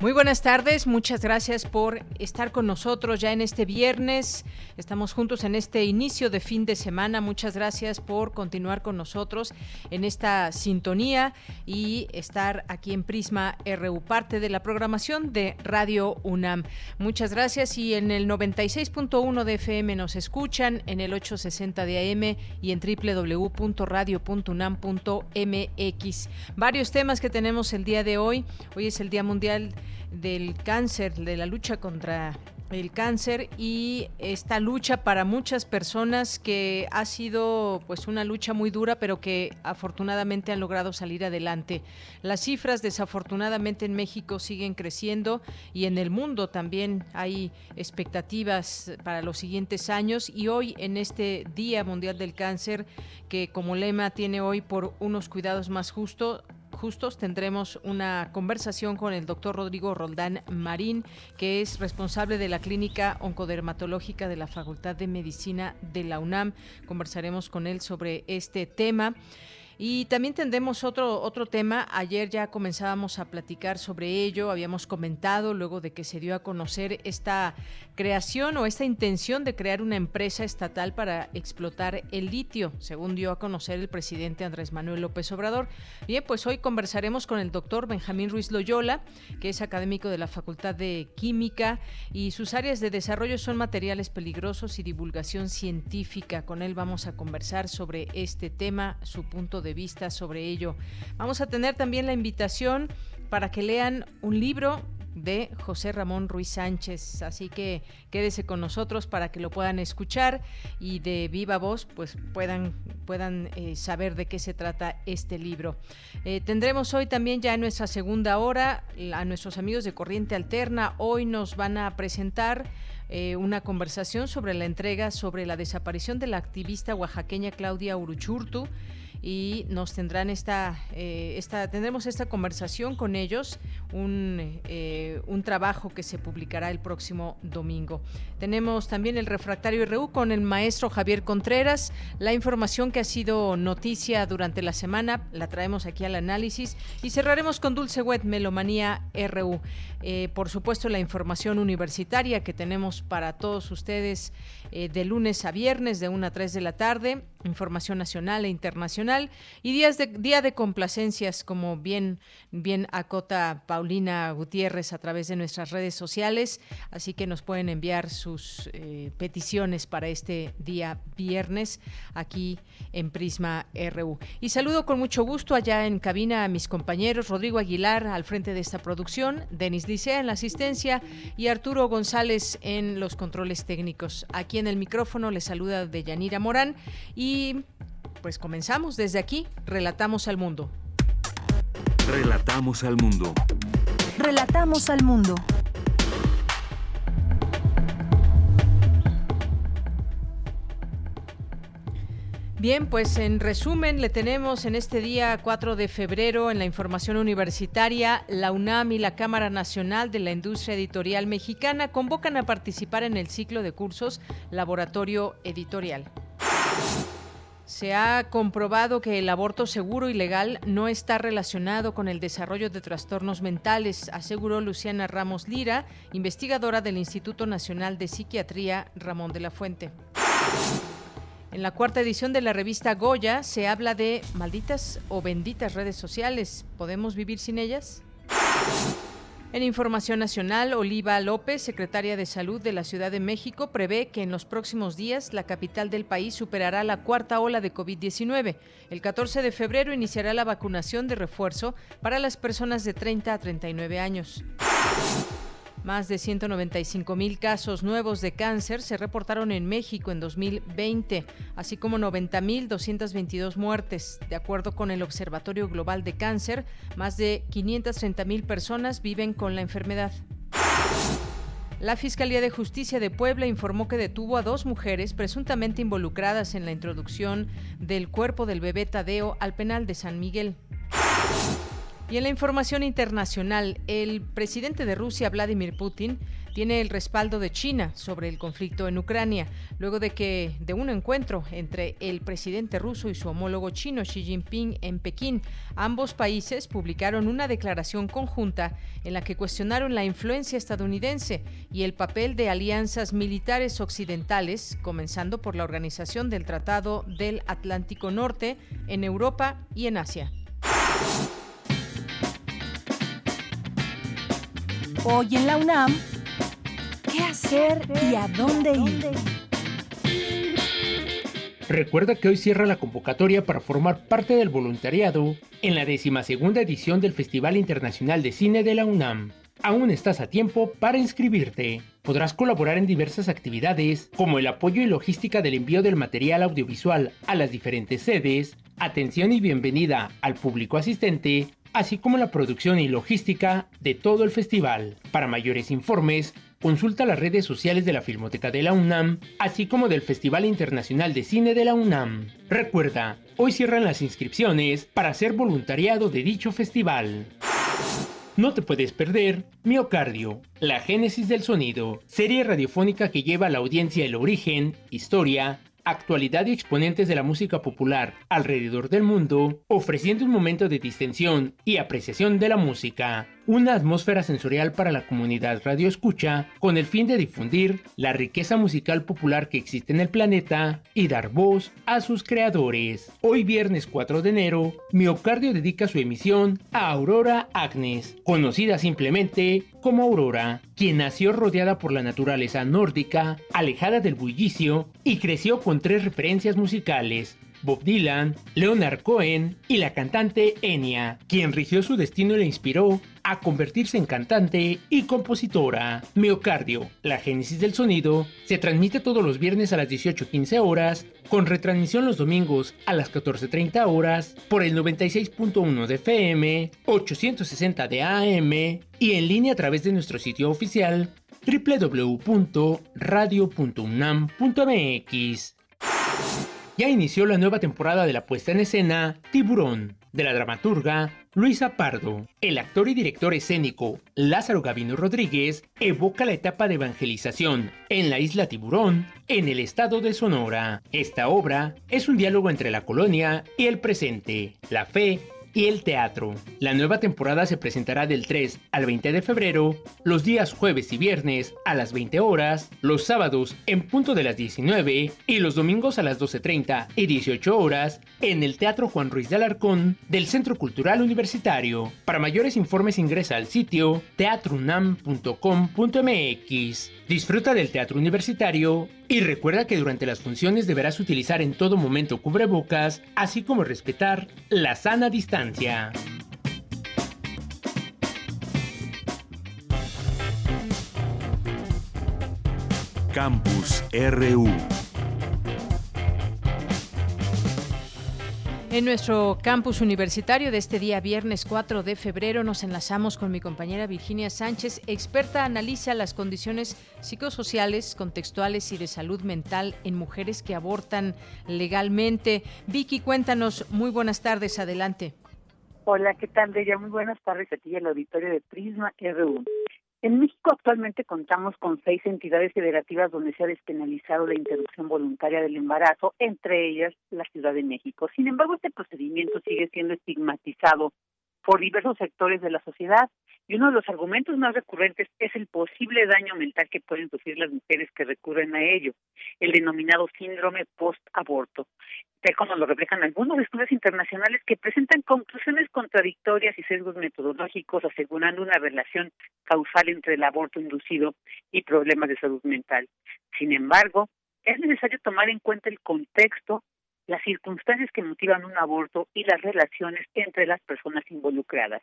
Muy buenas tardes, muchas gracias por estar con nosotros ya en este viernes. Estamos juntos en este inicio de fin de semana. Muchas gracias por continuar con nosotros en esta sintonía y estar aquí en Prisma RU, parte de la programación de Radio UNAM. Muchas gracias y en el 96.1 de FM nos escuchan, en el 860 de AM y en www.radio.unam.mx. Varios temas que tenemos el día de hoy. Hoy es el Día Mundial del cáncer, de la lucha contra el cáncer y esta lucha para muchas personas que ha sido pues una lucha muy dura pero que afortunadamente han logrado salir adelante. Las cifras desafortunadamente en México siguen creciendo y en el mundo también hay expectativas para los siguientes años y hoy en este Día Mundial del Cáncer que como lema tiene hoy por unos cuidados más justos justos tendremos una conversación con el doctor Rodrigo Roldán Marín, que es responsable de la clínica oncodermatológica de la Facultad de Medicina de la UNAM. Conversaremos con él sobre este tema. Y también tendremos otro, otro tema. Ayer ya comenzábamos a platicar sobre ello, habíamos comentado luego de que se dio a conocer esta creación o esta intención de crear una empresa estatal para explotar el litio, según dio a conocer el presidente Andrés Manuel López Obrador. Bien, pues hoy conversaremos con el doctor Benjamín Ruiz Loyola, que es académico de la Facultad de Química y sus áreas de desarrollo son materiales peligrosos y divulgación científica. Con él vamos a conversar sobre este tema, su punto de vista sobre ello. Vamos a tener también la invitación para que lean un libro de José Ramón Ruiz Sánchez. Así que quédese con nosotros para que lo puedan escuchar y de viva voz pues puedan, puedan eh, saber de qué se trata este libro. Eh, tendremos hoy también ya en nuestra segunda hora a nuestros amigos de Corriente Alterna. Hoy nos van a presentar eh, una conversación sobre la entrega sobre la desaparición de la activista oaxaqueña Claudia Uruchurtu y nos tendrán esta, eh, esta tendremos esta conversación con ellos, un, eh, un trabajo que se publicará el próximo domingo. Tenemos también el refractario RU con el maestro Javier Contreras, la información que ha sido noticia durante la semana, la traemos aquí al análisis y cerraremos con Dulce Wet Melomanía RU. Eh, por supuesto, la información universitaria que tenemos para todos ustedes de lunes a viernes de 1 a 3 de la tarde, información nacional e internacional y días de, día de complacencias, como bien, bien acota Paulina Gutiérrez a través de nuestras redes sociales. Así que nos pueden enviar sus eh, peticiones para este día viernes aquí en Prisma RU. Y saludo con mucho gusto allá en cabina a mis compañeros Rodrigo Aguilar al frente de esta producción, Denis Licea en la asistencia y Arturo González en los controles técnicos. Aquí en el micrófono les saluda Deyanira Morán y pues comenzamos desde aquí, Relatamos al Mundo. Relatamos al Mundo. Relatamos al Mundo. Bien, pues en resumen le tenemos en este día 4 de febrero en la información universitaria, la UNAM y la Cámara Nacional de la Industria Editorial Mexicana convocan a participar en el ciclo de cursos Laboratorio Editorial. Se ha comprobado que el aborto seguro y legal no está relacionado con el desarrollo de trastornos mentales, aseguró Luciana Ramos Lira, investigadora del Instituto Nacional de Psiquiatría Ramón de la Fuente. En la cuarta edición de la revista Goya se habla de malditas o benditas redes sociales. ¿Podemos vivir sin ellas? En Información Nacional, Oliva López, secretaria de Salud de la Ciudad de México, prevé que en los próximos días la capital del país superará la cuarta ola de COVID-19. El 14 de febrero iniciará la vacunación de refuerzo para las personas de 30 a 39 años. Más de 195 mil casos nuevos de cáncer se reportaron en México en 2020, así como 90 mil 222 muertes. De acuerdo con el Observatorio Global de Cáncer, más de 530 mil personas viven con la enfermedad. La Fiscalía de Justicia de Puebla informó que detuvo a dos mujeres presuntamente involucradas en la introducción del cuerpo del bebé Tadeo al penal de San Miguel. Y en la información internacional, el presidente de Rusia, Vladimir Putin, tiene el respaldo de China sobre el conflicto en Ucrania, luego de que de un encuentro entre el presidente ruso y su homólogo chino Xi Jinping en Pekín, ambos países publicaron una declaración conjunta en la que cuestionaron la influencia estadounidense y el papel de alianzas militares occidentales, comenzando por la organización del Tratado del Atlántico Norte en Europa y en Asia. Hoy en la UNAM, ¿qué hacer y a dónde ir? Recuerda que hoy cierra la convocatoria para formar parte del voluntariado en la decimasegunda edición del Festival Internacional de Cine de la UNAM. Aún estás a tiempo para inscribirte. Podrás colaborar en diversas actividades, como el apoyo y logística del envío del material audiovisual a las diferentes sedes, atención y bienvenida al público asistente, así como la producción y logística de todo el festival. Para mayores informes, consulta las redes sociales de la Filmoteca de la UNAM, así como del Festival Internacional de Cine de la UNAM. Recuerda, hoy cierran las inscripciones para ser voluntariado de dicho festival. No te puedes perder Miocardio, la génesis del sonido, serie radiofónica que lleva a la audiencia el origen, historia, actualidad y exponentes de la música popular alrededor del mundo, ofreciendo un momento de distensión y apreciación de la música una atmósfera sensorial para la comunidad radio escucha con el fin de difundir la riqueza musical popular que existe en el planeta y dar voz a sus creadores. Hoy viernes 4 de enero, Miocardio dedica su emisión a Aurora Agnes, conocida simplemente como Aurora, quien nació rodeada por la naturaleza nórdica, alejada del bullicio y creció con tres referencias musicales, Bob Dylan, Leonard Cohen y la cantante Enya, quien rigió su destino y la inspiró a convertirse en cantante y compositora. Miocardio, la génesis del sonido, se transmite todos los viernes a las 18.15 horas, con retransmisión los domingos a las 14.30 horas por el 96.1 de FM, 860 de AM y en línea a través de nuestro sitio oficial www.radio.unam.mx ya inició la nueva temporada de la puesta en escena Tiburón, de la dramaturga Luisa Pardo. El actor y director escénico Lázaro Gavino Rodríguez evoca la etapa de evangelización en la isla Tiburón, en el estado de Sonora. Esta obra es un diálogo entre la colonia y el presente, la fe y el teatro. La nueva temporada se presentará del 3 al 20 de febrero, los días jueves y viernes a las 20 horas, los sábados en punto de las 19 y los domingos a las 12.30 y 18 horas en el Teatro Juan Ruiz de Alarcón del Centro Cultural Universitario. Para mayores informes ingresa al sitio teatrunam.com.mx. Disfruta del teatro universitario y recuerda que durante las funciones deberás utilizar en todo momento cubrebocas, así como respetar la sana distancia. Campus RU En nuestro campus universitario de este día viernes 4 de febrero nos enlazamos con mi compañera Virginia Sánchez, experta analiza las condiciones psicosociales, contextuales y de salud mental en mujeres que abortan legalmente. Vicky, cuéntanos, muy buenas tardes, adelante. Hola, ¿qué tal, Deya? Muy buenas tardes a ti el auditorio de Prisma RU. En México actualmente contamos con seis entidades federativas donde se ha despenalizado la interrupción voluntaria del embarazo, entre ellas la Ciudad de México. Sin embargo, este procedimiento sigue siendo estigmatizado por diversos sectores de la sociedad y uno de los argumentos más recurrentes es el posible daño mental que pueden sufrir las mujeres que recurren a ello, el denominado síndrome post-aborto tal como lo reflejan algunos estudios internacionales que presentan conclusiones contradictorias y sesgos metodológicos asegurando una relación causal entre el aborto inducido y problemas de salud mental. Sin embargo, es necesario tomar en cuenta el contexto, las circunstancias que motivan un aborto y las relaciones entre las personas involucradas.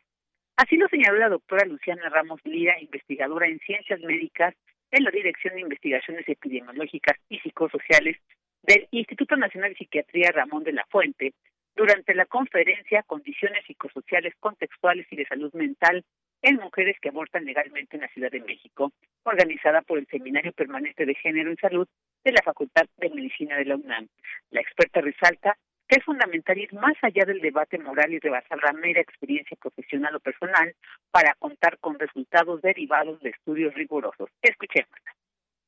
Así lo señaló la doctora Luciana Ramos Lira, investigadora en ciencias médicas en la Dirección de Investigaciones Epidemiológicas y Psicosociales del Instituto Nacional de Psiquiatría Ramón de la Fuente, durante la conferencia Condiciones psicosociales contextuales y de salud mental en mujeres que abortan legalmente en la Ciudad de México, organizada por el Seminario Permanente de Género en Salud de la Facultad de Medicina de la UNAM. La experta resalta que es fundamental ir más allá del debate moral y rebasar la mera experiencia profesional o personal para contar con resultados derivados de estudios rigurosos. Escuchemos.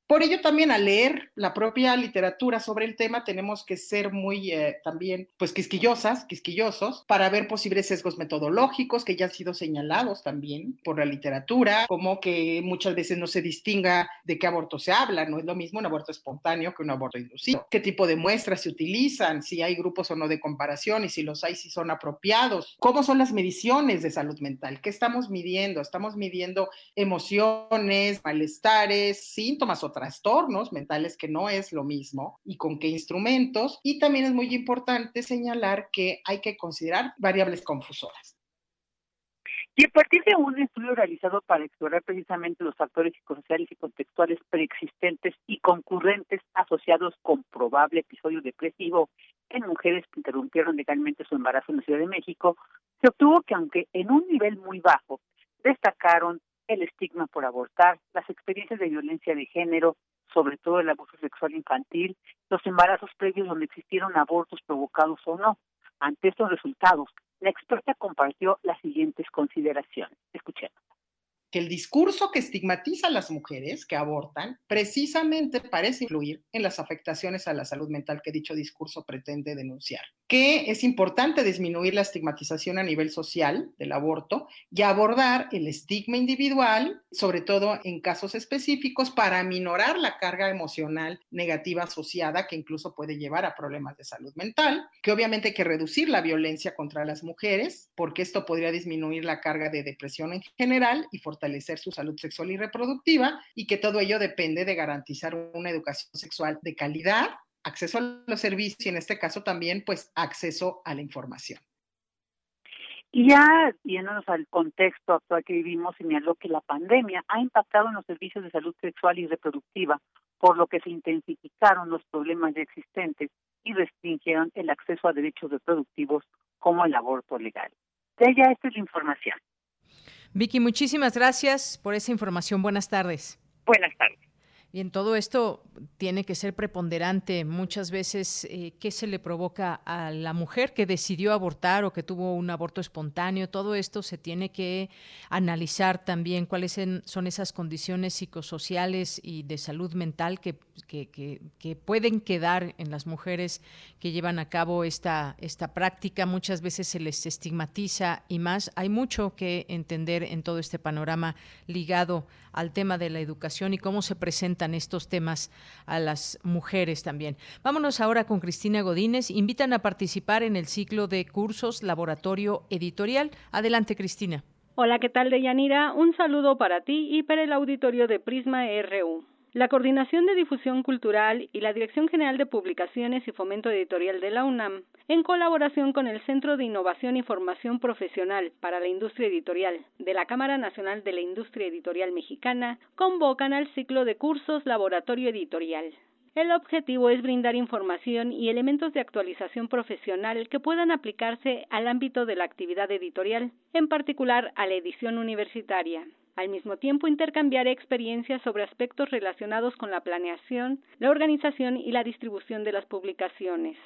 Por ello también al leer la propia literatura sobre el tema tenemos que ser muy eh, también pues quisquillosas, quisquillosos para ver posibles sesgos metodológicos que ya han sido señalados también por la literatura, como que muchas veces no se distinga de qué aborto se habla, no es lo mismo un aborto espontáneo que un aborto inducido, qué tipo de muestras se utilizan, si hay grupos o no de comparación y si los hay si son apropiados, cómo son las mediciones de salud mental, qué estamos midiendo, estamos midiendo emociones, malestares, síntomas o trastornos mentales, que no es lo mismo, y con qué instrumentos. Y también es muy importante señalar que hay que considerar variables confusoras. Y a partir de un estudio realizado para explorar precisamente los factores psicosociales y contextuales preexistentes y concurrentes asociados con probable episodio depresivo en mujeres que interrumpieron legalmente su embarazo en la Ciudad de México, se obtuvo que aunque en un nivel muy bajo, destacaron el estigma por abortar, las experiencias de violencia de género, sobre todo el abuso sexual infantil, los embarazos previos donde existieron abortos provocados o no. Ante estos resultados, la experta compartió las siguientes consideraciones. Escuchemos que el discurso que estigmatiza a las mujeres que abortan precisamente parece influir en las afectaciones a la salud mental que dicho discurso pretende denunciar que es importante disminuir la estigmatización a nivel social del aborto y abordar el estigma individual, sobre todo en casos específicos, para minorar la carga emocional negativa asociada que incluso puede llevar a problemas de salud mental, que obviamente hay que reducir la violencia contra las mujeres, porque esto podría disminuir la carga de depresión en general y fortalecer su salud sexual y reproductiva, y que todo ello depende de garantizar una educación sexual de calidad acceso a los servicios y en este caso también pues acceso a la información. Y ya yéndonos al contexto actual que vivimos, señaló que la pandemia ha impactado en los servicios de salud sexual y reproductiva, por lo que se intensificaron los problemas ya existentes y restringieron el acceso a derechos reproductivos como el aborto legal. De ella, esta es la información. Vicky, muchísimas gracias por esa información. Buenas tardes. Buenas tardes. Bien, todo esto tiene que ser preponderante. Muchas veces, eh, ¿qué se le provoca a la mujer que decidió abortar o que tuvo un aborto espontáneo? Todo esto se tiene que analizar también cuáles son esas condiciones psicosociales y de salud mental que, que, pueden quedar en las mujeres que llevan a cabo esta, esta práctica. Muchas veces se les estigmatiza y más. Hay mucho que entender en todo este panorama ligado al tema de la educación y cómo se presentan estos temas a las mujeres también. Vámonos ahora con Cristina Godínez. Invitan a participar en el ciclo de cursos Laboratorio Editorial. Adelante, Cristina. Hola, ¿qué tal, Deyanira? Un saludo para ti y para el auditorio de Prisma RU. La Coordinación de Difusión Cultural y la Dirección General de Publicaciones y Fomento Editorial de la UNAM, en colaboración con el Centro de Innovación y Formación Profesional para la Industria Editorial de la Cámara Nacional de la Industria Editorial Mexicana, convocan al ciclo de cursos Laboratorio Editorial. El objetivo es brindar información y elementos de actualización profesional que puedan aplicarse al ámbito de la actividad editorial, en particular a la edición universitaria. Al mismo tiempo, intercambiar experiencias sobre aspectos relacionados con la planeación, la organización y la distribución de las publicaciones.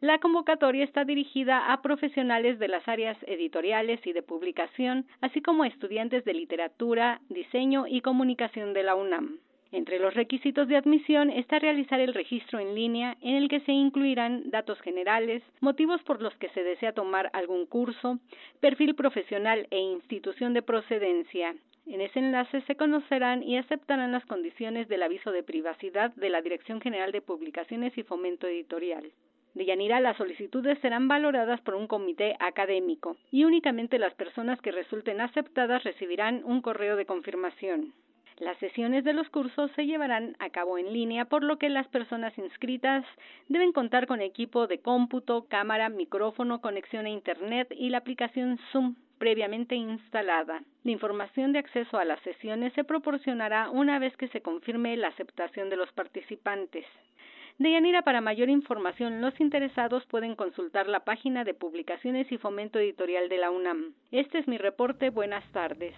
La convocatoria está dirigida a profesionales de las áreas editoriales y de publicación, así como a estudiantes de literatura, diseño y comunicación de la UNAM. Entre los requisitos de admisión está realizar el registro en línea en el que se incluirán datos generales, motivos por los que se desea tomar algún curso, perfil profesional e institución de procedencia, en ese enlace se conocerán y aceptarán las condiciones del aviso de privacidad de la Dirección General de Publicaciones y Fomento Editorial. De Yanira, las solicitudes serán valoradas por un comité académico y únicamente las personas que resulten aceptadas recibirán un correo de confirmación. Las sesiones de los cursos se llevarán a cabo en línea, por lo que las personas inscritas deben contar con equipo de cómputo, cámara, micrófono, conexión a Internet y la aplicación Zoom previamente instalada. La información de acceso a las sesiones se proporcionará una vez que se confirme la aceptación de los participantes. Deyanira, para mayor información, los interesados pueden consultar la página de publicaciones y fomento editorial de la UNAM. Este es mi reporte. Buenas tardes.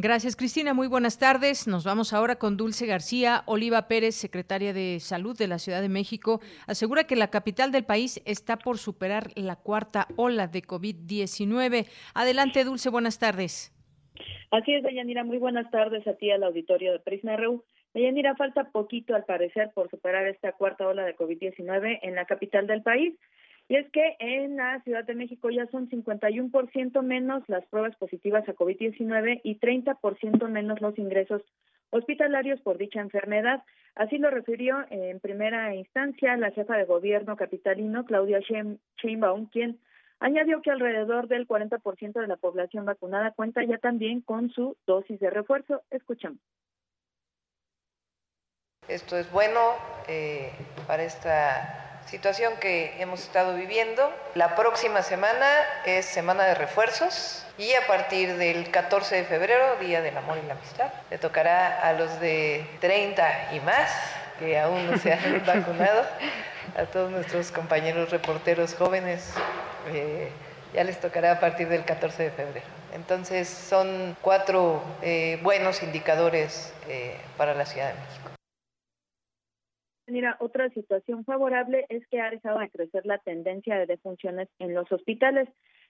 Gracias, Cristina. Muy buenas tardes. Nos vamos ahora con Dulce García. Oliva Pérez, secretaria de Salud de la Ciudad de México, asegura que la capital del país está por superar la cuarta ola de COVID-19. Adelante, Dulce. Buenas tardes. Así es, Deyanira. Muy buenas tardes a ti, al auditorio de Prisma RU. Deyanira, falta poquito al parecer por superar esta cuarta ola de COVID-19 en la capital del país. Y es que en la Ciudad de México ya son 51% menos las pruebas positivas a COVID-19 y 30% menos los ingresos hospitalarios por dicha enfermedad. Así lo refirió en primera instancia la jefa de gobierno capitalino, Claudia Sheinbaum, quien añadió que alrededor del 40% de la población vacunada cuenta ya también con su dosis de refuerzo. Escuchamos. Esto es bueno eh, para esta situación que hemos estado viviendo. La próxima semana es semana de refuerzos y a partir del 14 de febrero, Día del Amor y la Amistad, le tocará a los de 30 y más que aún no se han vacunado, a todos nuestros compañeros reporteros jóvenes, eh, ya les tocará a partir del 14 de febrero. Entonces son cuatro eh, buenos indicadores para la Ciudad de México. Mira, otra situación favorable es que ha dejado de crecer la tendencia de defunciones en los hospitales.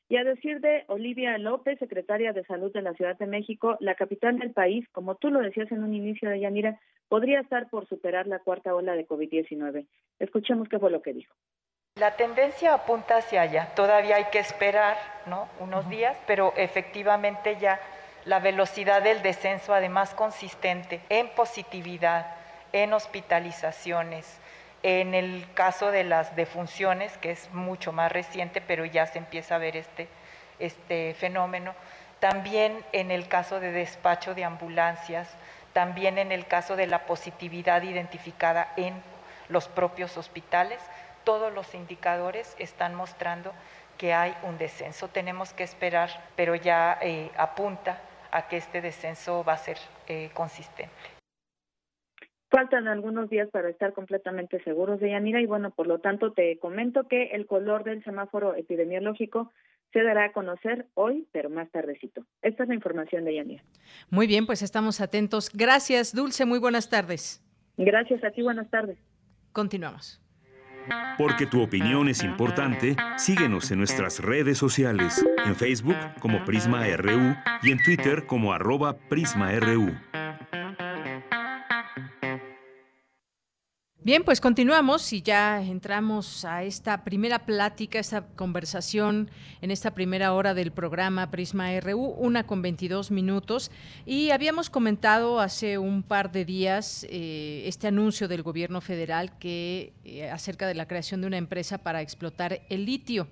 Y a decir de Olivia López, secretaria de Salud de la Ciudad de México, la capital del país, como tú lo decías en un inicio de Yanira, podría estar por superar la cuarta ola de COVID-19. Escuchemos qué fue lo que dijo. La tendencia apunta hacia allá. Todavía hay que esperar, ¿no? Unos días, pero efectivamente ya la velocidad del descenso, además consistente en positividad, en hospitalizaciones, en el caso de las defunciones, que es mucho más reciente, pero ya se empieza a ver este, este fenómeno, también en el caso de despacho de ambulancias, también en el caso de la positividad identificada en los propios hospitales, todos los indicadores están mostrando que hay un descenso. Tenemos que esperar, pero ya eh, apunta a que este descenso va a ser eh, consistente. Faltan algunos días para estar completamente seguros de Yanira y bueno, por lo tanto te comento que el color del semáforo epidemiológico se dará a conocer hoy, pero más tardecito. Esta es la información de Yanira. Muy bien, pues estamos atentos. Gracias, Dulce. Muy buenas tardes. Gracias a ti. Buenas tardes. Continuamos. Porque tu opinión es importante, síguenos en nuestras redes sociales, en Facebook como Prisma RU y en Twitter como arroba PrismaRU. Bien, pues continuamos y ya entramos a esta primera plática, esta conversación en esta primera hora del programa Prisma RU, una con 22 minutos. Y habíamos comentado hace un par de días eh, este anuncio del gobierno federal que eh, acerca de la creación de una empresa para explotar el litio.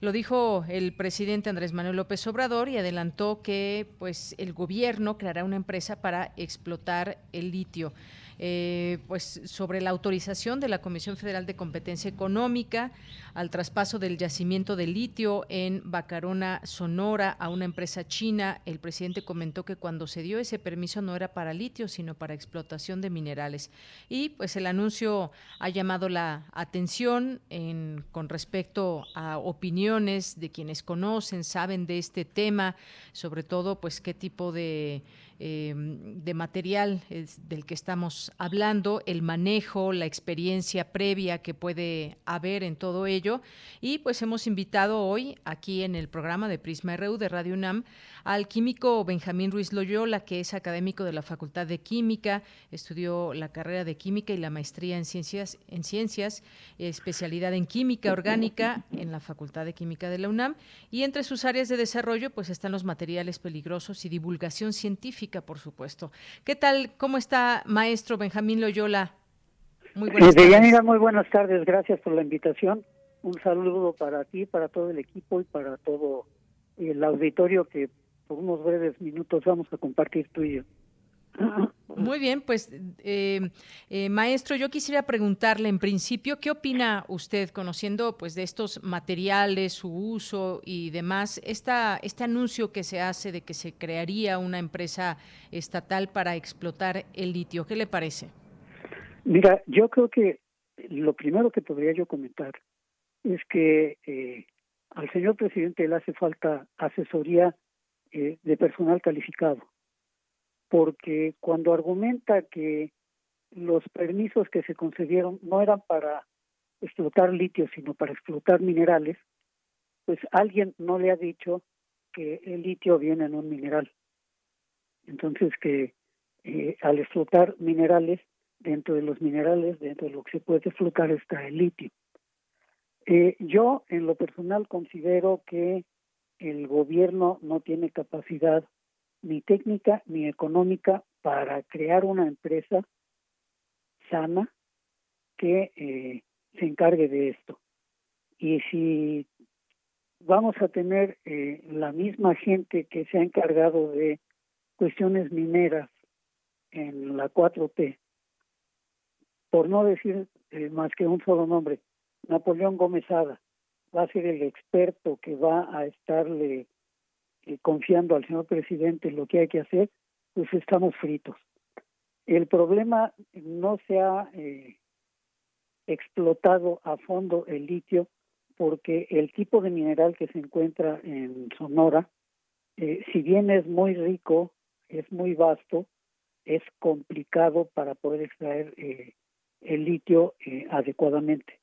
Lo dijo el presidente Andrés Manuel López Obrador y adelantó que pues el gobierno creará una empresa para explotar el litio. Eh, pues sobre la autorización de la Comisión Federal de Competencia Económica al traspaso del yacimiento de litio en Bacarona, Sonora, a una empresa china. El presidente comentó que cuando se dio ese permiso no era para litio, sino para explotación de minerales. Y pues el anuncio ha llamado la atención en, con respecto a opiniones de quienes conocen, saben de este tema, sobre todo pues qué tipo de Em, de material del que estamos hablando, el manejo, la experiencia previa que puede haber en todo ello. Y pues hemos invitado hoy aquí en el programa de Prisma RU de Radio UNAM al químico Benjamín Ruiz Loyola, que es académico de la Facultad de Química, estudió la carrera de Química y la maestría en Ciencias, en ciencias especialidad en Química Orgánica en la Facultad de Química de la UNAM. Y entre sus áreas de desarrollo pues están los materiales peligrosos y divulgación científica por supuesto. ¿Qué tal? ¿Cómo está, maestro Benjamín Loyola? Muy buenas tardes. muy buenas tardes. Gracias por la invitación. Un saludo para ti, para todo el equipo y para todo el auditorio que por unos breves minutos vamos a compartir tú y yo. Muy bien, pues eh, eh, maestro, yo quisiera preguntarle en principio, ¿qué opina usted conociendo pues de estos materiales, su uso y demás, esta, este anuncio que se hace de que se crearía una empresa estatal para explotar el litio? ¿Qué le parece? Mira, yo creo que lo primero que podría yo comentar es que eh, al señor presidente le hace falta asesoría de personal calificado porque cuando argumenta que los permisos que se concedieron no eran para explotar litio, sino para explotar minerales, pues alguien no le ha dicho que el litio viene en un mineral. Entonces que eh, al explotar minerales, dentro de los minerales, dentro de lo que se puede explotar está el litio. Eh, yo en lo personal considero que el gobierno no tiene capacidad ni técnica ni económica para crear una empresa sana que eh, se encargue de esto. Y si vamos a tener eh, la misma gente que se ha encargado de cuestiones mineras en la 4T, por no decir eh, más que un solo nombre, Napoleón Gómez va a ser el experto que va a estarle eh, confiando al señor presidente en lo que hay que hacer, pues estamos fritos. El problema no se ha eh, explotado a fondo el litio porque el tipo de mineral que se encuentra en Sonora, eh, si bien es muy rico, es muy vasto, es complicado para poder extraer el litio adecuadamente.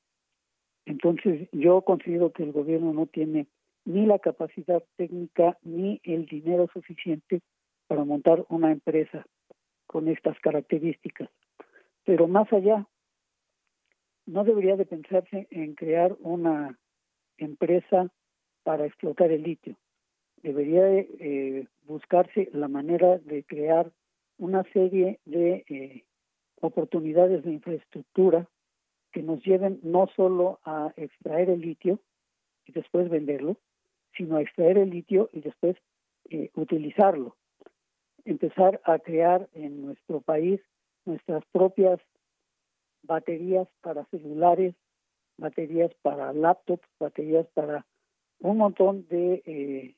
Entonces, yo considero que el gobierno no tiene ni la capacidad técnica ni el dinero suficiente para montar una empresa con estas características. Pero más allá, no debería de pensarse en crear una empresa para explotar el litio. Debería de, eh, buscarse la manera de crear una serie de eh, oportunidades de infraestructura que nos lleven no solo a extraer el litio y después venderlo, sino extraer el litio y después eh, utilizarlo. Empezar a crear en nuestro país nuestras propias baterías para celulares, baterías para laptops, baterías para un montón de eh,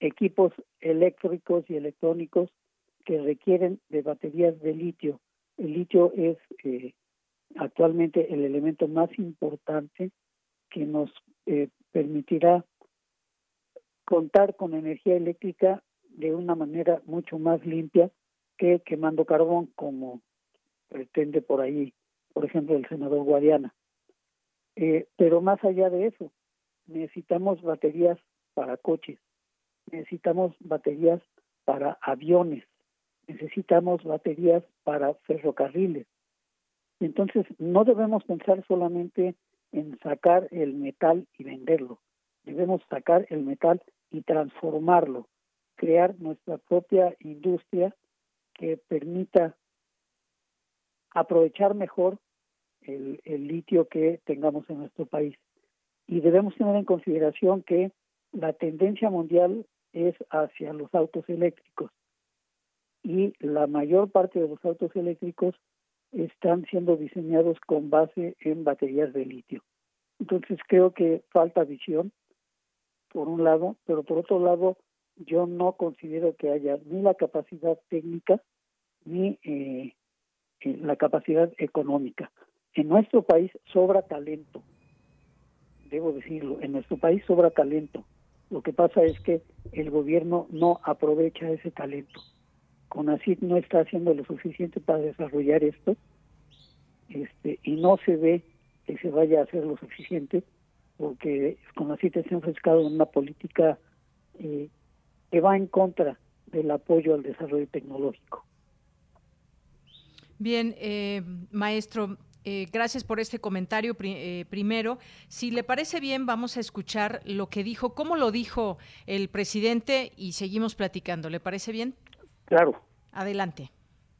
equipos eléctricos y electrónicos que requieren de baterías de litio. El litio es eh, actualmente el elemento más importante que nos permitirá contar con energía eléctrica de una manera mucho más limpia que quemando carbón, como pretende por ahí, por ejemplo, el senador Guadiana. Eh, pero más allá de eso, necesitamos baterías para coches, necesitamos baterías para aviones, necesitamos baterías para ferrocarriles. Entonces, no debemos pensar solamente en sacar el metal y venderlo. Debemos sacar el metal y transformarlo, crear nuestra propia industria que permita aprovechar mejor el, litio que tengamos en nuestro país. Y debemos tener en consideración que la tendencia mundial es hacia los autos eléctricos y la mayor parte de los autos eléctricos están siendo diseñados con base en baterías de litio. Entonces creo que falta visión, por un lado, pero por otro lado, yo no considero que haya ni la capacidad técnica ni eh, eh, la capacidad económica. En nuestro país sobra talento, debo decirlo, en nuestro país sobra talento. Lo que pasa es que el gobierno no aprovecha ese talento. CONACYT no está haciendo lo suficiente para desarrollar esto este, y no se ve que se vaya a hacer lo suficiente porque como así te ha enfrescado en una política eh, que va en contra del apoyo al desarrollo tecnológico. Bien, eh, maestro, eh, gracias por este comentario primero. Si le parece bien, vamos a escuchar lo que dijo, cómo lo dijo el presidente y seguimos platicando. ¿Le parece bien? Claro. Adelante.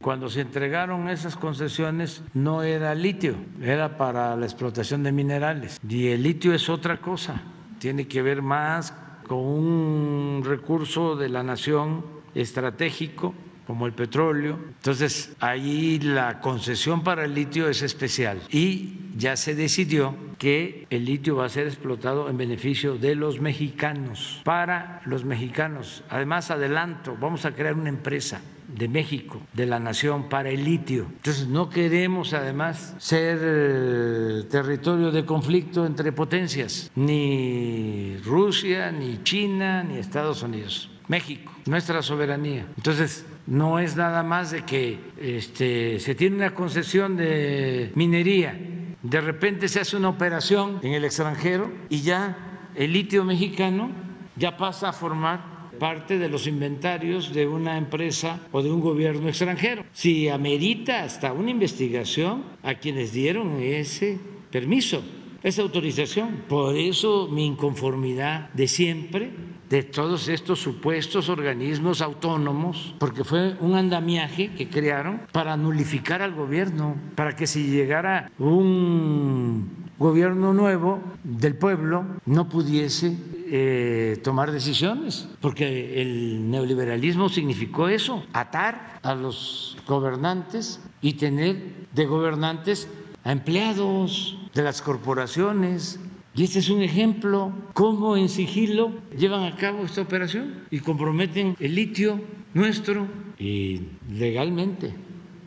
Cuando se entregaron esas concesiones no era litio, era para la explotación de minerales. Y el litio es otra cosa, tiene que ver más con un recurso de la nación estratégico como el petróleo. Entonces, ahí la concesión para el litio es especial y ya se decidió que el litio va a ser explotado en beneficio de los mexicanos, para los mexicanos. Además, adelanto, vamos a crear una empresa de México, de la nación, para el litio. Entonces no queremos además ser eh, territorio de conflicto entre potencias, ni Rusia, ni China, ni Estados Unidos. México, nuestra soberanía. Entonces, no es nada más de que este, se tiene una concesión de minería, de repente se hace una operación en el extranjero y ya el litio mexicano ya pasa a formar parte de los inventarios de una empresa o de un gobierno extranjero. Si amerita hasta una investigación a quienes dieron ese permiso, esa autorización. Por eso mi inconformidad de siempre de todos estos supuestos organismos autónomos, porque fue un andamiaje que crearon para nulificar al gobierno, para que si llegara un gobierno nuevo del pueblo no pudiese eh, tomar decisiones, porque el neoliberalismo significó eso, atar a los gobernantes y tener de gobernantes a empleados de las corporaciones. Y este es un ejemplo, cómo en sigilo llevan a cabo esta operación y comprometen el litio nuestro y legalmente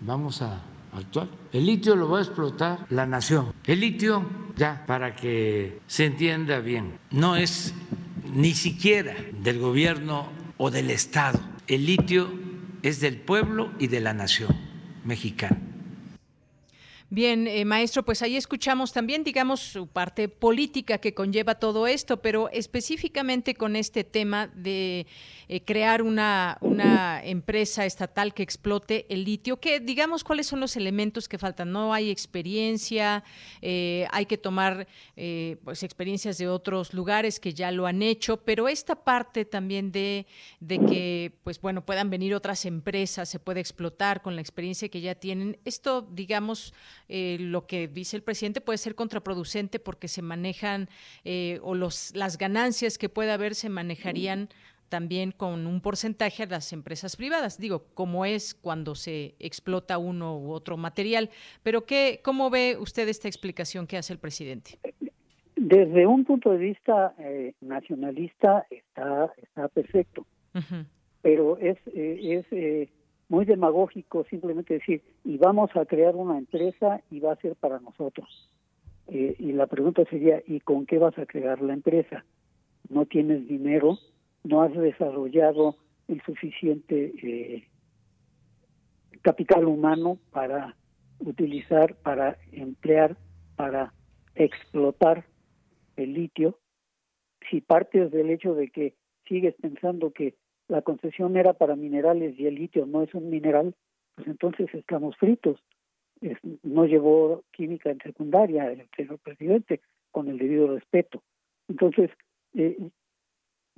vamos a El litio lo va a explotar la nación. El litio, ya, para que se entienda bien, no es ni siquiera del gobierno o del Estado. El litio es del pueblo y de la nación mexicana. Bien, eh, maestro, pues ahí escuchamos también, digamos, su parte política que conlleva todo esto, pero específicamente con este tema de eh, crear una, una empresa estatal que explote el litio, que digamos cuáles son los elementos que faltan. No hay experiencia, eh, hay que tomar pues experiencias de otros lugares que ya lo han hecho, pero esta parte también de, de que, pues bueno, puedan venir otras empresas, se puede explotar con la experiencia que ya tienen. Esto, digamos, eh, lo que dice el presidente puede ser contraproducente porque se manejan eh, o los, las ganancias que pueda haber se manejarían también con un porcentaje a las empresas privadas, digo, como es cuando se explota uno u otro material. Pero ¿qué, ¿cómo ve usted esta explicación que hace el presidente? Desde un punto de vista eh, nacionalista está, está perfecto, pero es, es muy demagógico simplemente decir, y vamos a crear una empresa y va a ser para nosotros. Eh, y la pregunta sería, ¿y con qué vas a crear la empresa? No tienes dinero, no has desarrollado el suficiente eh, capital humano para utilizar, para emplear, para explotar el litio. Si partes del hecho de que sigues pensando que la concesión era para minerales y el litio no es un mineral, pues entonces estamos fritos. no llevó química en secundaria el señor presidente con el debido respeto. Entonces, eh,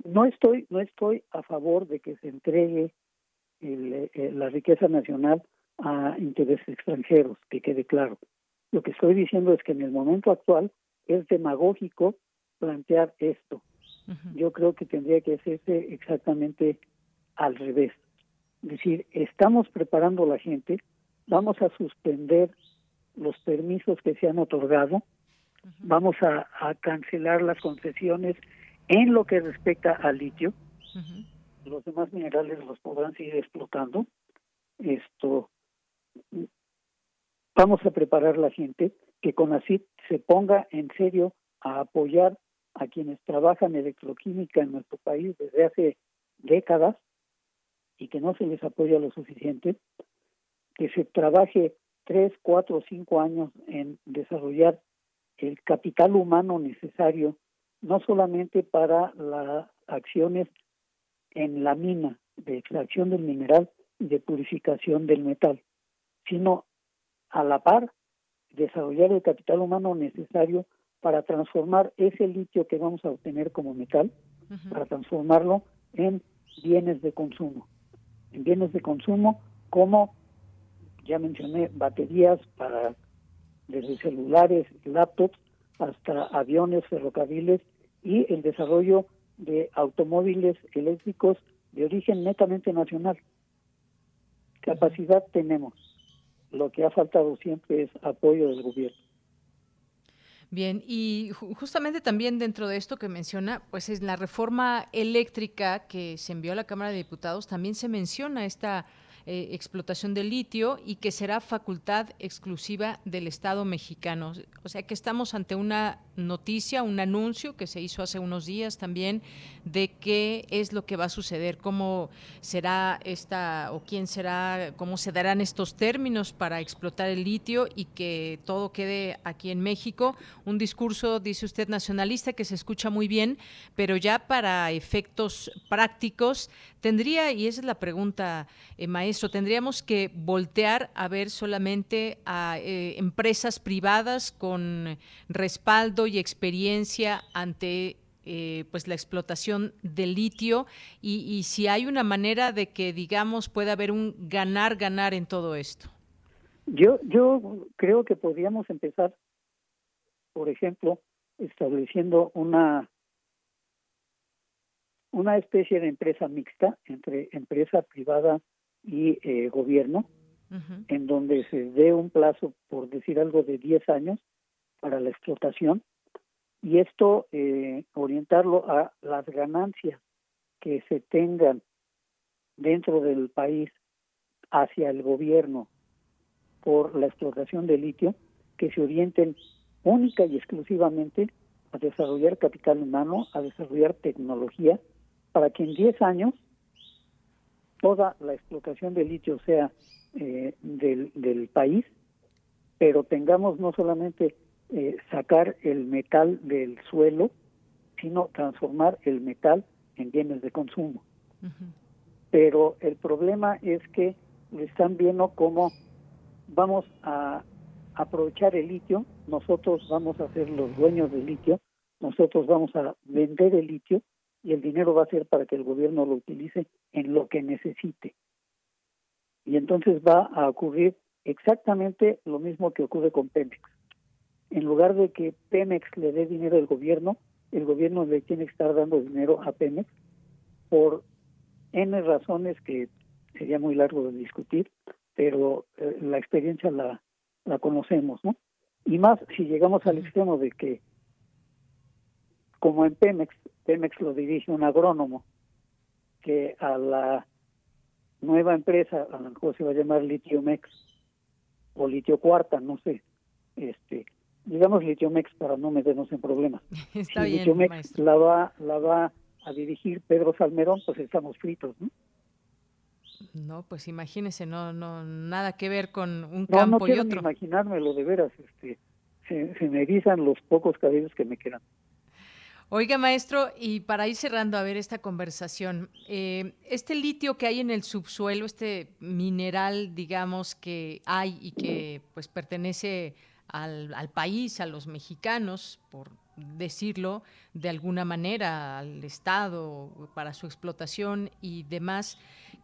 no estoy no estoy a favor de que se entregue eh, la riqueza nacional a intereses extranjeros, que quede claro. Lo que estoy diciendo es que en el momento actual es demagógico plantear esto. Yo creo que tendría que hacerse exactamente al revés. Es decir, estamos preparando a la gente, vamos a suspender los permisos que se han otorgado, vamos a, cancelar las concesiones en lo que respecta al litio, los demás minerales los podrán seguir explotando. Esto vamos a preparar a la gente que con así se ponga en serio a apoyar a quienes trabajan electroquímica en nuestro país desde hace décadas y que no se les apoya lo suficiente, que se trabaje tres, cuatro, cinco años en desarrollar el capital humano necesario, no solamente para las acciones en la mina de extracción del mineral y de purificación del metal, sino a la par desarrollar el capital humano necesario para transformar ese litio que vamos a obtener como metal, para transformarlo en bienes de consumo. En bienes de consumo como, ya mencioné, baterías para desde celulares, laptops, hasta aviones, ferrocarriles y el desarrollo de automóviles eléctricos de origen netamente nacional. Capacidad tenemos. Lo que ha faltado siempre es apoyo del gobierno. Bien, y justamente también dentro de esto que menciona, pues es la reforma eléctrica que se envió a la Cámara de Diputados, también se menciona esta eh, explotación de litio y que será facultad exclusiva del Estado mexicano. O sea que estamos ante una noticia, un anuncio que se hizo hace unos días también de qué es lo que va a suceder, cómo será esta o quién será, cómo se darán estos términos para explotar el litio y que todo quede aquí en México. Un discurso, dice usted, nacionalista que se escucha muy bien, pero ya para efectos prácticos tendría, y esa es la pregunta, eh, maestro, tendríamos que voltear a ver solamente a eh, empresas privadas con respaldo y experiencia ante eh, pues la explotación del litio y, si hay una manera de que digamos pueda haber un ganar ganar en todo esto. Yo yo creo que podríamos empezar, por ejemplo, estableciendo una una especie de empresa mixta entre empresa privada y eh, gobierno, en donde se dé un plazo, por decir algo, de 10 años para la explotación y esto eh, orientarlo a las ganancias que se tengan dentro del país hacia el gobierno por la explotación de litio, que se orienten única y exclusivamente a desarrollar capital humano, a desarrollar tecnología, para que en 10 años toda la explotación de litio sea eh, del, del país, pero tengamos no solamente eh, sacar el metal del suelo, sino transformar el metal en bienes de consumo. Pero el problema es que están viendo como vamos a aprovechar el litio, nosotros vamos a ser los dueños del litio, nosotros vamos a vender el litio y el dinero va a ser para que el gobierno lo utilice en lo que necesite. Y entonces va a ocurrir exactamente lo mismo que ocurre con Pemex. En lugar de que Pemex le dé dinero al gobierno, el gobierno le tiene que estar dando dinero a Pemex por N razones que sería muy largo de discutir, pero eh, la experiencia la, la conocemos, ¿no? Y más si llegamos al extremo de que, como en Pemex, Pemex lo dirige un agrónomo que a la nueva empresa, a lo mejor se va a llamar Litiomex o Litio Cuarta, no sé, este, digamos Litiomex para no meternos en problemas. Está si Litiomex la va, la va a dirigir Pedro Salmerón, pues estamos fritos, ¿no? No, pues imagínese, no, no, nada que ver con un no, campo no y otro. Ni imaginármelo de veras, este, se, se me erizan los pocos cabellos que me quedan. Oiga, maestro, y para ir cerrando a ver esta conversación, eh, este litio que hay en el subsuelo, este mineral, digamos, que hay y que pues pertenece al, al país, a los mexicanos, por decirlo de alguna manera, al Estado para su explotación y demás.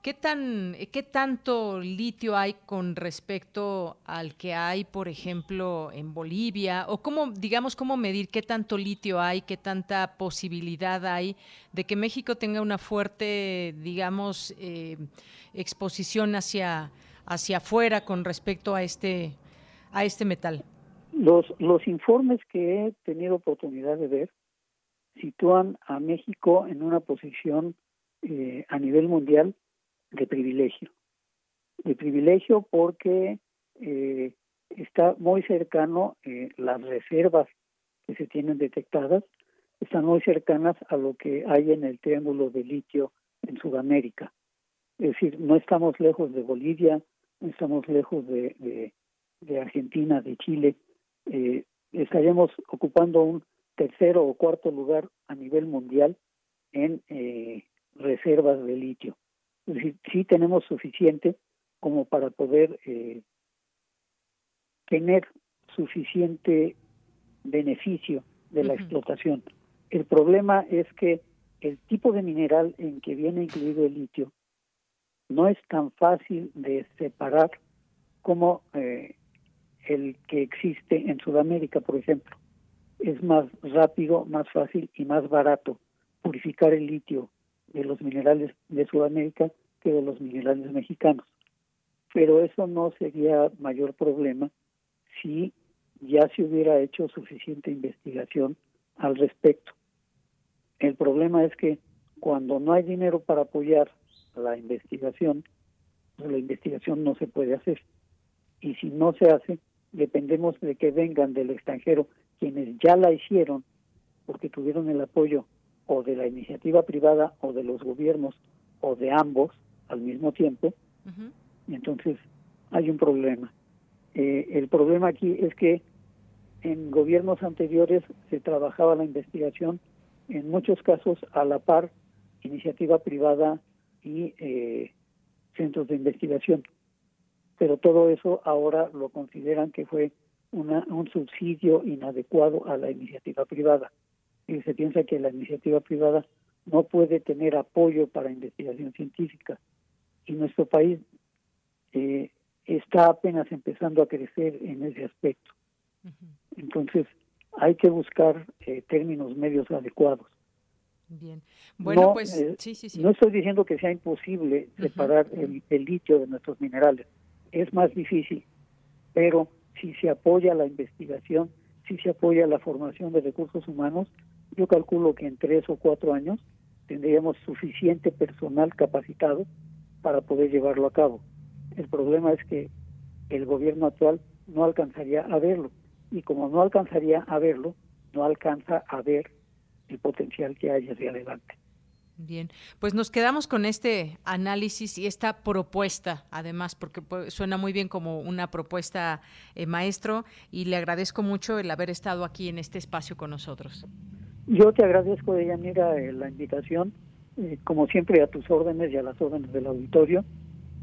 ¿Qué, tan, ¿Qué tanto litio hay con respecto al que hay, por ejemplo, en Bolivia? ¿O cómo, digamos, cómo medir qué tanto litio hay, qué tanta posibilidad hay de que México tenga una fuerte, digamos, eh, exposición hacia, hacia afuera con respecto a este, a este metal? Los, los informes que he tenido oportunidad de ver sitúan a México en una posición eh, a nivel mundial de privilegio. De privilegio porque eh, está muy cercano, eh, las reservas que se tienen detectadas están muy cercanas a lo que hay en el triángulo de litio en Sudamérica. Es decir, no estamos lejos de Bolivia, no estamos lejos de, Argentina, de Chile. Eh, estaríamos ocupando un tercero o cuarto lugar a nivel mundial en eh, reservas de litio. Es decir, sí tenemos suficiente como para poder eh, tener suficiente beneficio de la explotación. El problema es que el tipo de mineral en que viene incluido el litio no es tan fácil de separar como eh, el que existe en Sudamérica, por ejemplo. Es más rápido, más fácil y más barato purificar el litio de los minerales de Sudamérica que de los minerales mexicanos. pero eso no sería mayor problema si ya se hubiera hecho suficiente investigación al respecto. El problema es que cuando no hay dinero para apoyar la investigación, pues la investigación no se puede hacer. Y si no se hace, dependemos de que vengan del extranjero quienes ya la hicieron porque tuvieron el apoyo o de la iniciativa privada o de los gobiernos o de ambos al mismo tiempo, y entonces hay un problema. Eh, el problema aquí es que en gobiernos anteriores se trabajaba la investigación, en muchos casos a la par, iniciativa privada y eh, centros de investigación. Pero todo eso ahora lo consideran que fue una, un subsidio inadecuado a la iniciativa privada. Y se piensa que la iniciativa privada no puede tener apoyo para investigación científica. Y nuestro país eh, está apenas empezando a crecer en ese aspecto. Entonces, hay que buscar eh, términos medios adecuados. Bien. Bueno, no, pues eh, sí, sí, sí. No estoy diciendo que sea imposible separar el, el litio de nuestros minerales. Es más difícil, pero si se apoya la investigación, si se apoya la formación de recursos humanos, yo calculo que en tres o cuatro años tendríamos suficiente personal capacitado para poder llevarlo a cabo. El problema es que el gobierno actual no alcanzaría a verlo y como no alcanzaría a verlo, no alcanza a ver el potencial que hay hacia adelante. Bien, pues nos quedamos con este análisis y esta propuesta, además, porque suena muy bien como una propuesta, eh, maestro, y le agradezco mucho el haber estado aquí en este espacio con nosotros. Yo te agradezco, Deyanira, eh, la invitación, eh, como siempre, a tus órdenes y a las órdenes del auditorio,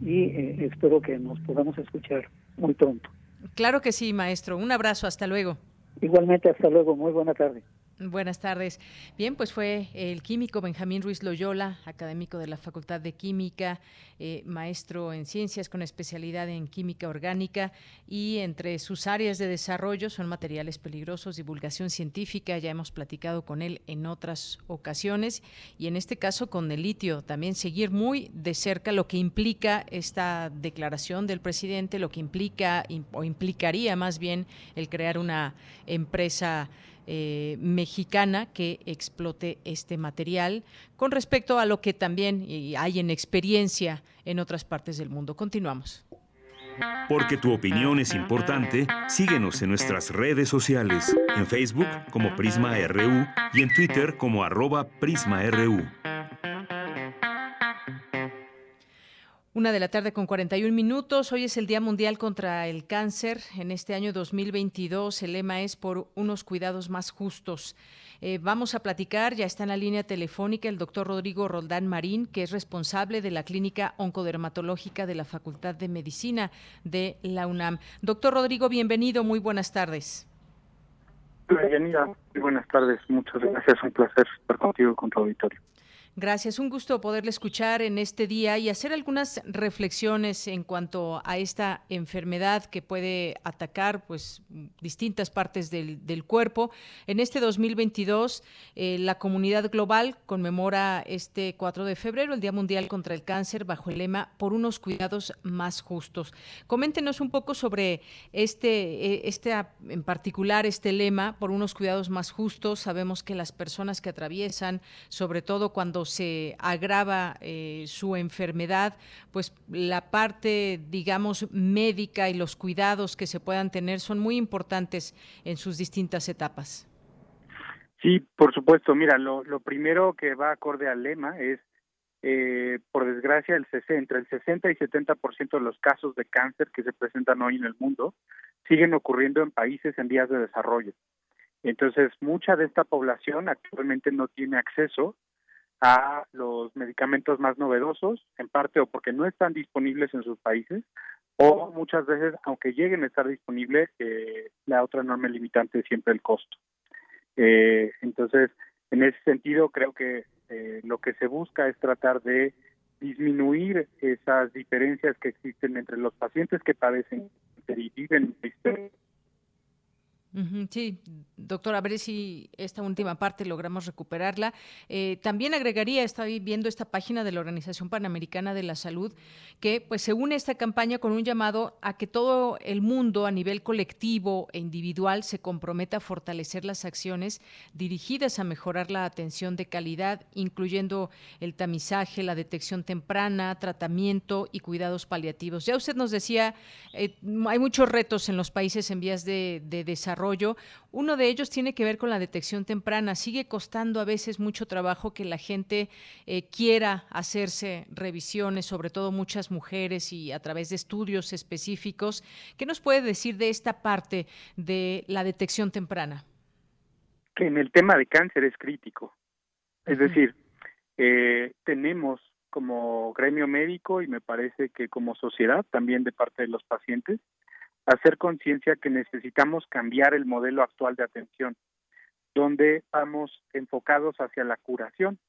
y eh, espero que nos podamos escuchar muy pronto. Claro que sí, maestro. Un abrazo, hasta luego. Igualmente, hasta luego. Muy buena tarde. Buenas tardes. Bien, pues fue el químico Benjamín Ruiz Loyola, académico de la Facultad de Química, eh, maestro en ciencias con especialidad en química orgánica y entre sus áreas de desarrollo son materiales peligrosos, divulgación científica, ya hemos platicado con él en otras ocasiones y en este caso con el litio, también seguir muy de cerca lo que implica esta declaración del presidente, lo que implica o implicaría más bien el crear una empresa eh, mexicana que explote este material con respecto a lo que también hay en experiencia en otras partes del mundo. Continuamos. Porque tu opinión es importante, síguenos en nuestras redes sociales, en Facebook como Prisma RU y en Twitter como arroba PrismaRU. Una de la tarde con 41 minutos. Hoy es el Día Mundial contra el Cáncer. En este año 2022 el lema es por unos cuidados más justos. Eh, vamos a platicar, ya está en la línea telefónica el doctor Rodrigo Roldán Marín, que es responsable de la Clínica Oncodermatológica de la Facultad de Medicina de la UNAM. Doctor Rodrigo, bienvenido, muy buenas tardes. Bienvenida, muy buenas tardes, muchas gracias, un placer estar contigo con tu auditorio. Gracias, un gusto poderle escuchar en este día y hacer algunas reflexiones en cuanto a esta enfermedad que puede atacar pues distintas partes del, del cuerpo. En este 2022, eh, la comunidad global conmemora este 4 de febrero, el Día Mundial contra el Cáncer, bajo el lema Por unos cuidados más justos. Coméntenos un poco sobre este, este en particular, este lema, Por unos cuidados más justos. Sabemos que las personas que atraviesan, sobre todo cuando se agrava eh, su enfermedad, pues la parte, digamos, médica y los cuidados que se puedan tener son muy importantes en sus distintas etapas. Sí, por supuesto. Mira, lo, primero que va acorde al lema es, eh, por desgracia, el 60, entre el 60 y 70% de los casos de cáncer que se presentan hoy en el mundo siguen ocurriendo en países en vías de desarrollo. Entonces, mucha de esta población actualmente no tiene acceso a los medicamentos más novedosos, en parte o porque no están disponibles en sus países, o muchas veces, aunque lleguen a estar disponibles, eh, la otra enorme limitante es siempre el costo. Eh, entonces, en ese sentido, creo que eh, lo que se busca es tratar de disminuir esas diferencias que existen entre los pacientes que padecen y viven Sí, doctor, a ver si esta última parte logramos recuperarla. Eh, también agregaría, estoy viendo esta página de la Organización Panamericana de la Salud, que pues se une esta campaña con un llamado a que todo el mundo a nivel colectivo e individual se comprometa a fortalecer las acciones dirigidas a mejorar la atención de calidad, incluyendo el tamizaje, la detección temprana, tratamiento y cuidados paliativos. Ya usted nos decía, eh, hay muchos retos en los países en vías de desarrollo uno de ellos tiene que ver con la detección temprana. Sigue costando a veces mucho trabajo que la gente eh, quiera hacerse revisiones, sobre todo muchas mujeres y a través de estudios específicos. ¿Qué nos puede decir de esta parte de la detección temprana? Que en el tema de cáncer es crítico. Es decir, eh, tenemos como gremio médico y me parece que como sociedad también de parte de los pacientes hacer conciencia que necesitamos cambiar el modelo actual de atención, donde vamos enfocados hacia la curación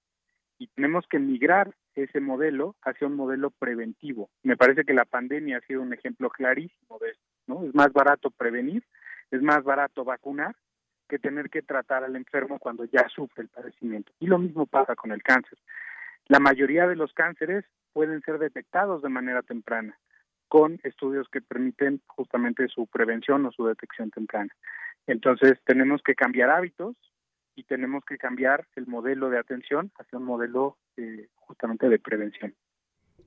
y tenemos que migrar ese modelo hacia un modelo preventivo. Me parece que la pandemia ha sido un ejemplo clarísimo de esto, ¿no? Es más barato prevenir, es más barato vacunar que tener que tratar al enfermo cuando ya sufre el padecimiento. Y lo mismo pasa con el cáncer. La mayoría de los cánceres pueden ser detectados de manera temprana con estudios que permiten justamente su prevención o su detección temprana. Entonces tenemos que cambiar hábitos y tenemos que cambiar el modelo de atención hacia un modelo eh, justamente de prevención.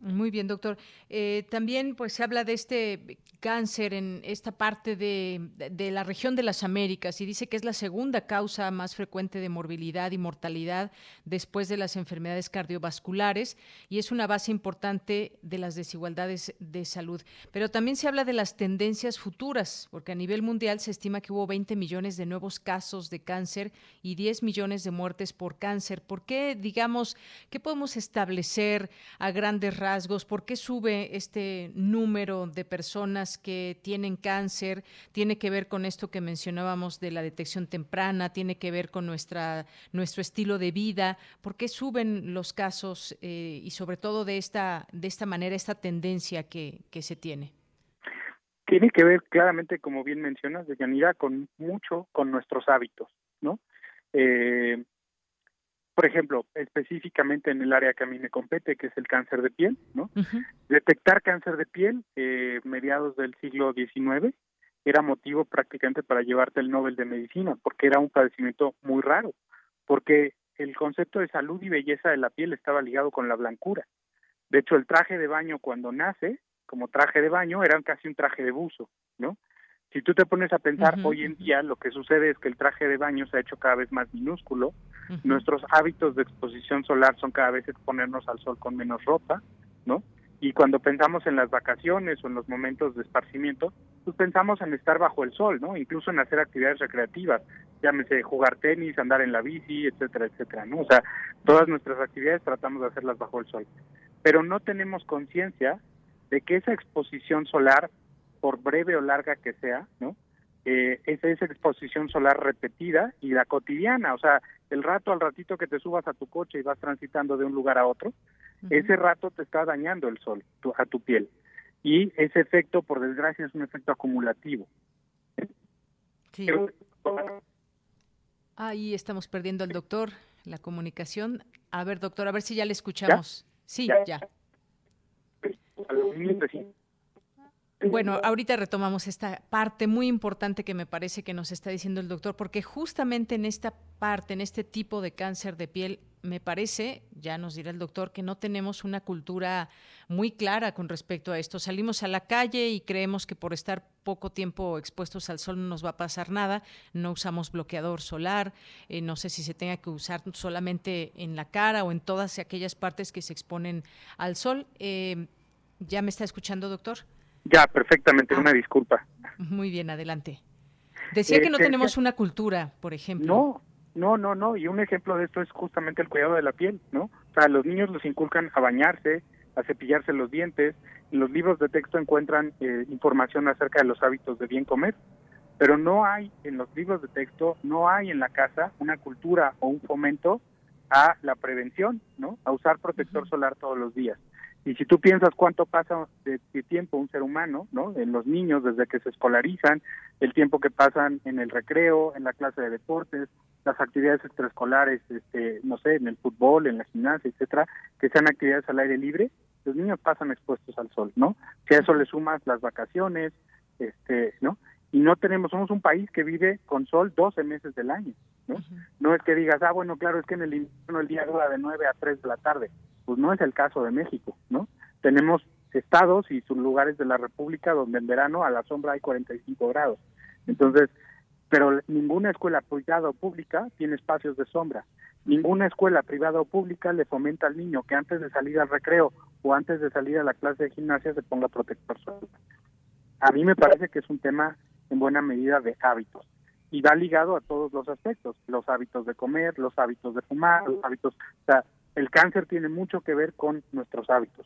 Muy bien, doctor. Eh, también pues se habla de este cáncer en esta parte de, de, la región de las Américas y dice que es la segunda causa más frecuente de morbilidad y mortalidad después de las enfermedades cardiovasculares y es una base importante de las desigualdades de salud. Pero también se habla de las tendencias futuras, porque a nivel mundial se estima que hubo 20 millones de nuevos casos de cáncer y 10 millones de muertes por cáncer. ¿Por qué, digamos, qué podemos establecer a grandes rasgos? ¿Por qué sube este número de personas que tienen cáncer? ¿Tiene que ver con esto que mencionábamos de la detección temprana? ¿Tiene que ver con nuestra, nuestro estilo de vida? ¿Por qué suben los casos eh, y sobre todo de esta, de esta manera, esta tendencia que, que se tiene? Tiene que ver claramente, como bien mencionas, de Yanira, con mucho con nuestros hábitos, ¿no? Eh, por ejemplo, específicamente en el área que a mí me compete, que es el cáncer de piel, ¿no? Detectar cáncer de piel, eh, mediados del siglo XIX, era motivo prácticamente para llevarte el Nobel de Medicina, porque era un padecimiento muy raro, porque el concepto de salud y belleza de la piel estaba ligado con la blancura. De hecho, el traje de baño cuando nace, como traje de baño, era casi un traje de buzo, ¿no? Si tú te pones a pensar hoy en día, lo que sucede es que el traje de baño se ha hecho cada vez más minúsculo, nuestros hábitos de exposición solar son cada vez exponernos al sol con menos ropa, ¿no? Y cuando pensamos en las vacaciones o en los momentos de esparcimiento, pues pensamos en estar bajo el sol, ¿no? Incluso en hacer actividades recreativas, llámese jugar tenis, andar en la bici, etcétera, etcétera, ¿no? O sea, todas nuestras actividades tratamos de hacerlas bajo el sol. Pero no tenemos conciencia de que esa exposición solar por breve o larga que sea, ¿no? Eh, es esa exposición solar repetida y la cotidiana, o sea, el rato al ratito que te subas a tu coche y vas transitando de un lugar a otro, ese rato te está dañando el sol a tu piel. Y ese efecto, por desgracia, es un efecto acumulativo. Sí. Ahí estamos perdiendo al doctor, la comunicación. A ver, doctor, a ver si ya le escuchamos. Sí, ya. Bueno, ahorita retomamos esta parte muy importante que me parece que nos está diciendo el doctor, porque justamente en esta parte, en este tipo de cáncer de piel, me parece, ya nos dirá el doctor, que no tenemos una cultura muy clara con respecto a esto. Salimos a la calle y creemos que por estar poco tiempo expuestos al sol no nos va a pasar nada, no usamos bloqueador solar, eh, no sé si se tenga que usar solamente en la cara o en todas aquellas partes que se exponen al sol. Eh, ¿Ya me está escuchando, doctor? Ya, perfectamente, una disculpa. Muy bien, adelante. Decía que no este, tenemos una cultura, por ejemplo. No, no, no, no, y un ejemplo de esto es justamente el cuidado de la piel, ¿no? O sea, los niños los inculcan a bañarse, a cepillarse los dientes, en los libros de texto encuentran eh, información acerca de los hábitos de bien comer, pero no hay en los libros de texto, no hay en la casa una cultura o un fomento a la prevención, ¿no? A usar protector solar todos los días. Y si tú piensas cuánto pasa de, tiempo un ser humano, ¿no? En los niños desde que se escolarizan, el tiempo que pasan en el recreo, en la clase de deportes, las actividades extraescolares, este, no sé, en el fútbol, en la gimnasia, etcétera, que sean actividades al aire libre, los niños pasan expuestos al sol, ¿no? Si a eso le sumas las vacaciones, este, ¿no? Y no tenemos, somos un país que vive con sol 12 meses del año, ¿no? No es que digas, ah, bueno, claro, es que en el invierno el día dura de 9 a 3 de la tarde. Pues no es el caso de México, ¿no? Tenemos estados y sus lugares de la República donde en verano a la sombra hay 45 grados. Entonces, pero ninguna escuela privada o pública tiene espacios de sombra. Ninguna escuela privada o pública le fomenta al niño que antes de salir al recreo o antes de salir a la clase de gimnasia se ponga protector solar. A mí me parece que es un tema en buena medida de hábitos y va ligado a todos los aspectos, los hábitos de comer, los hábitos de fumar, los hábitos, o sea, el cáncer tiene mucho que ver con nuestros hábitos.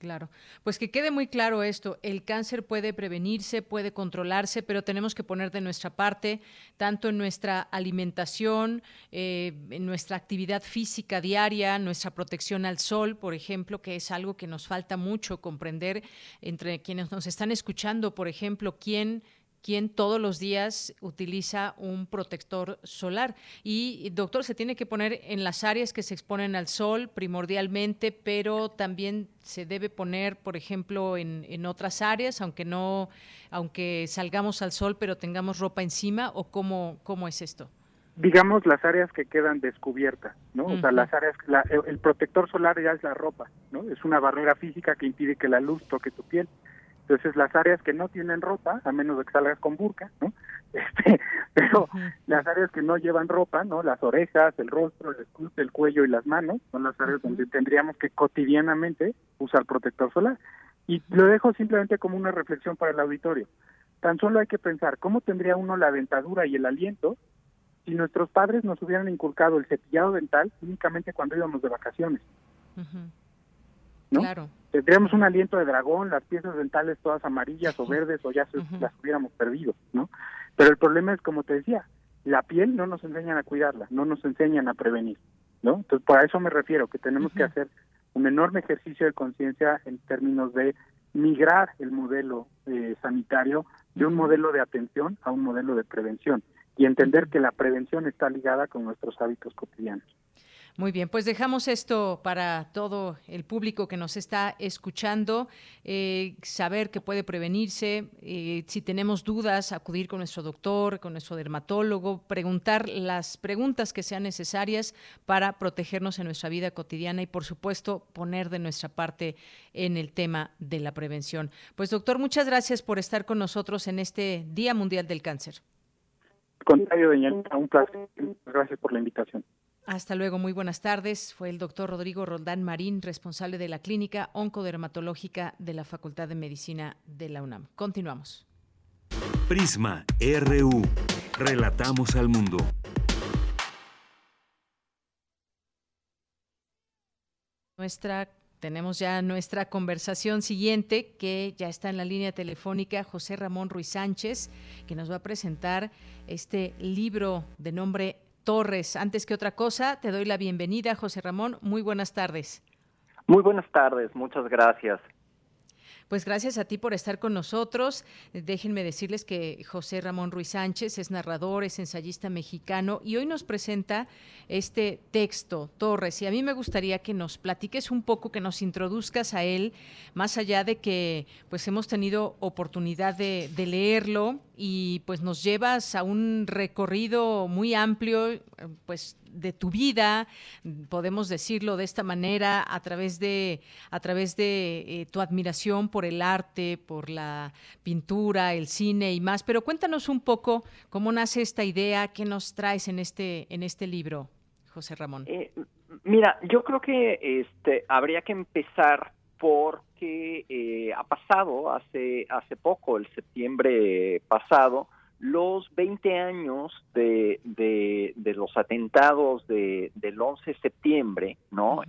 Claro, pues que quede muy claro esto, el cáncer puede prevenirse, puede controlarse, pero tenemos que poner de nuestra parte, tanto en nuestra alimentación, eh, en nuestra actividad física diaria, nuestra protección al sol, por ejemplo, que es algo que nos falta mucho comprender entre quienes nos están escuchando, por ejemplo, quién quien todos los días utiliza un protector solar. Y, doctor, se tiene que poner en las áreas que se exponen al sol primordialmente, pero también se debe poner, por ejemplo, en, en otras áreas, aunque no, aunque salgamos al sol, pero tengamos ropa encima, o cómo, cómo es esto digamos las áreas que quedan descubiertas, ¿no? O sea, las áreas, el protector solar ya es la ropa, ¿no? Es una barrera física que impide que la luz toque tu piel. Entonces las áreas que no tienen ropa, a menos de que salgas con burka, ¿no? Este, pero las áreas que no llevan ropa, ¿no? Las orejas, el rostro, el escudo, el cuello y las manos son las áreas donde tendríamos que cotidianamente usar protector solar. Y lo dejo simplemente como una reflexión para el auditorio. Tan solo hay que pensar cómo tendría uno la dentadura y el aliento si nuestros padres nos hubieran inculcado el cepillado dental únicamente cuando íbamos de vacaciones. ¿No? Claro. Tendríamos un aliento de dragón, las piezas dentales todas amarillas o verdes o ya las hubiéramos perdido, ¿no? Pero el problema es, como te decía, la piel no nos enseñan a cuidarla, no nos enseñan a prevenir, ¿no? Entonces, por eso me refiero, que tenemos que hacer un enorme ejercicio de conciencia en términos de migrar el modelo eh, sanitario de un modelo de atención a un modelo de prevención y entender que la prevención está ligada con nuestros hábitos cotidianos. Muy bien, pues dejamos esto para todo el público que nos está escuchando, eh, saber que puede prevenirse, eh, si tenemos dudas, acudir con nuestro doctor, con nuestro dermatólogo, preguntar las preguntas que sean necesarias para protegernos en nuestra vida cotidiana y, por supuesto, poner de nuestra parte en el tema de la prevención. Pues, doctor, muchas gracias por estar con nosotros en este Día Mundial del Cáncer. Contrario, un placer. Gracias por la invitación. Hasta luego, muy buenas tardes. Fue el doctor Rodrigo Roldán Marín, responsable de la clínica oncodermatológica de la Facultad de Medicina de la UNAM. Continuamos. Prisma RU. Relatamos al mundo. Nuestra tenemos ya nuestra conversación siguiente, que ya está en la línea telefónica, José Ramón Ruiz Sánchez, que nos va a presentar este libro de nombre Torres. Antes que otra cosa, te doy la bienvenida, José Ramón. Muy buenas tardes. Muy buenas tardes, muchas gracias. Pues gracias a ti por estar con nosotros. Déjenme decirles que José Ramón Ruiz Sánchez es narrador, es ensayista mexicano y hoy nos presenta este texto, Torres. Y a mí me gustaría que nos platiques un poco, que nos introduzcas a él, más allá de que pues hemos tenido oportunidad de, de leerlo y pues nos llevas a un recorrido muy amplio, pues de tu vida, podemos decirlo de esta manera, a través de, a través de eh, tu admiración por el arte, por la pintura, el cine y más. Pero cuéntanos un poco cómo nace esta idea, qué nos traes en este, en este libro, José Ramón. Eh, mira, yo creo que este, habría que empezar porque eh, ha pasado hace, hace poco, el septiembre pasado, los 20 años de, de, los atentados de, del 11 de septiembre, ¿no?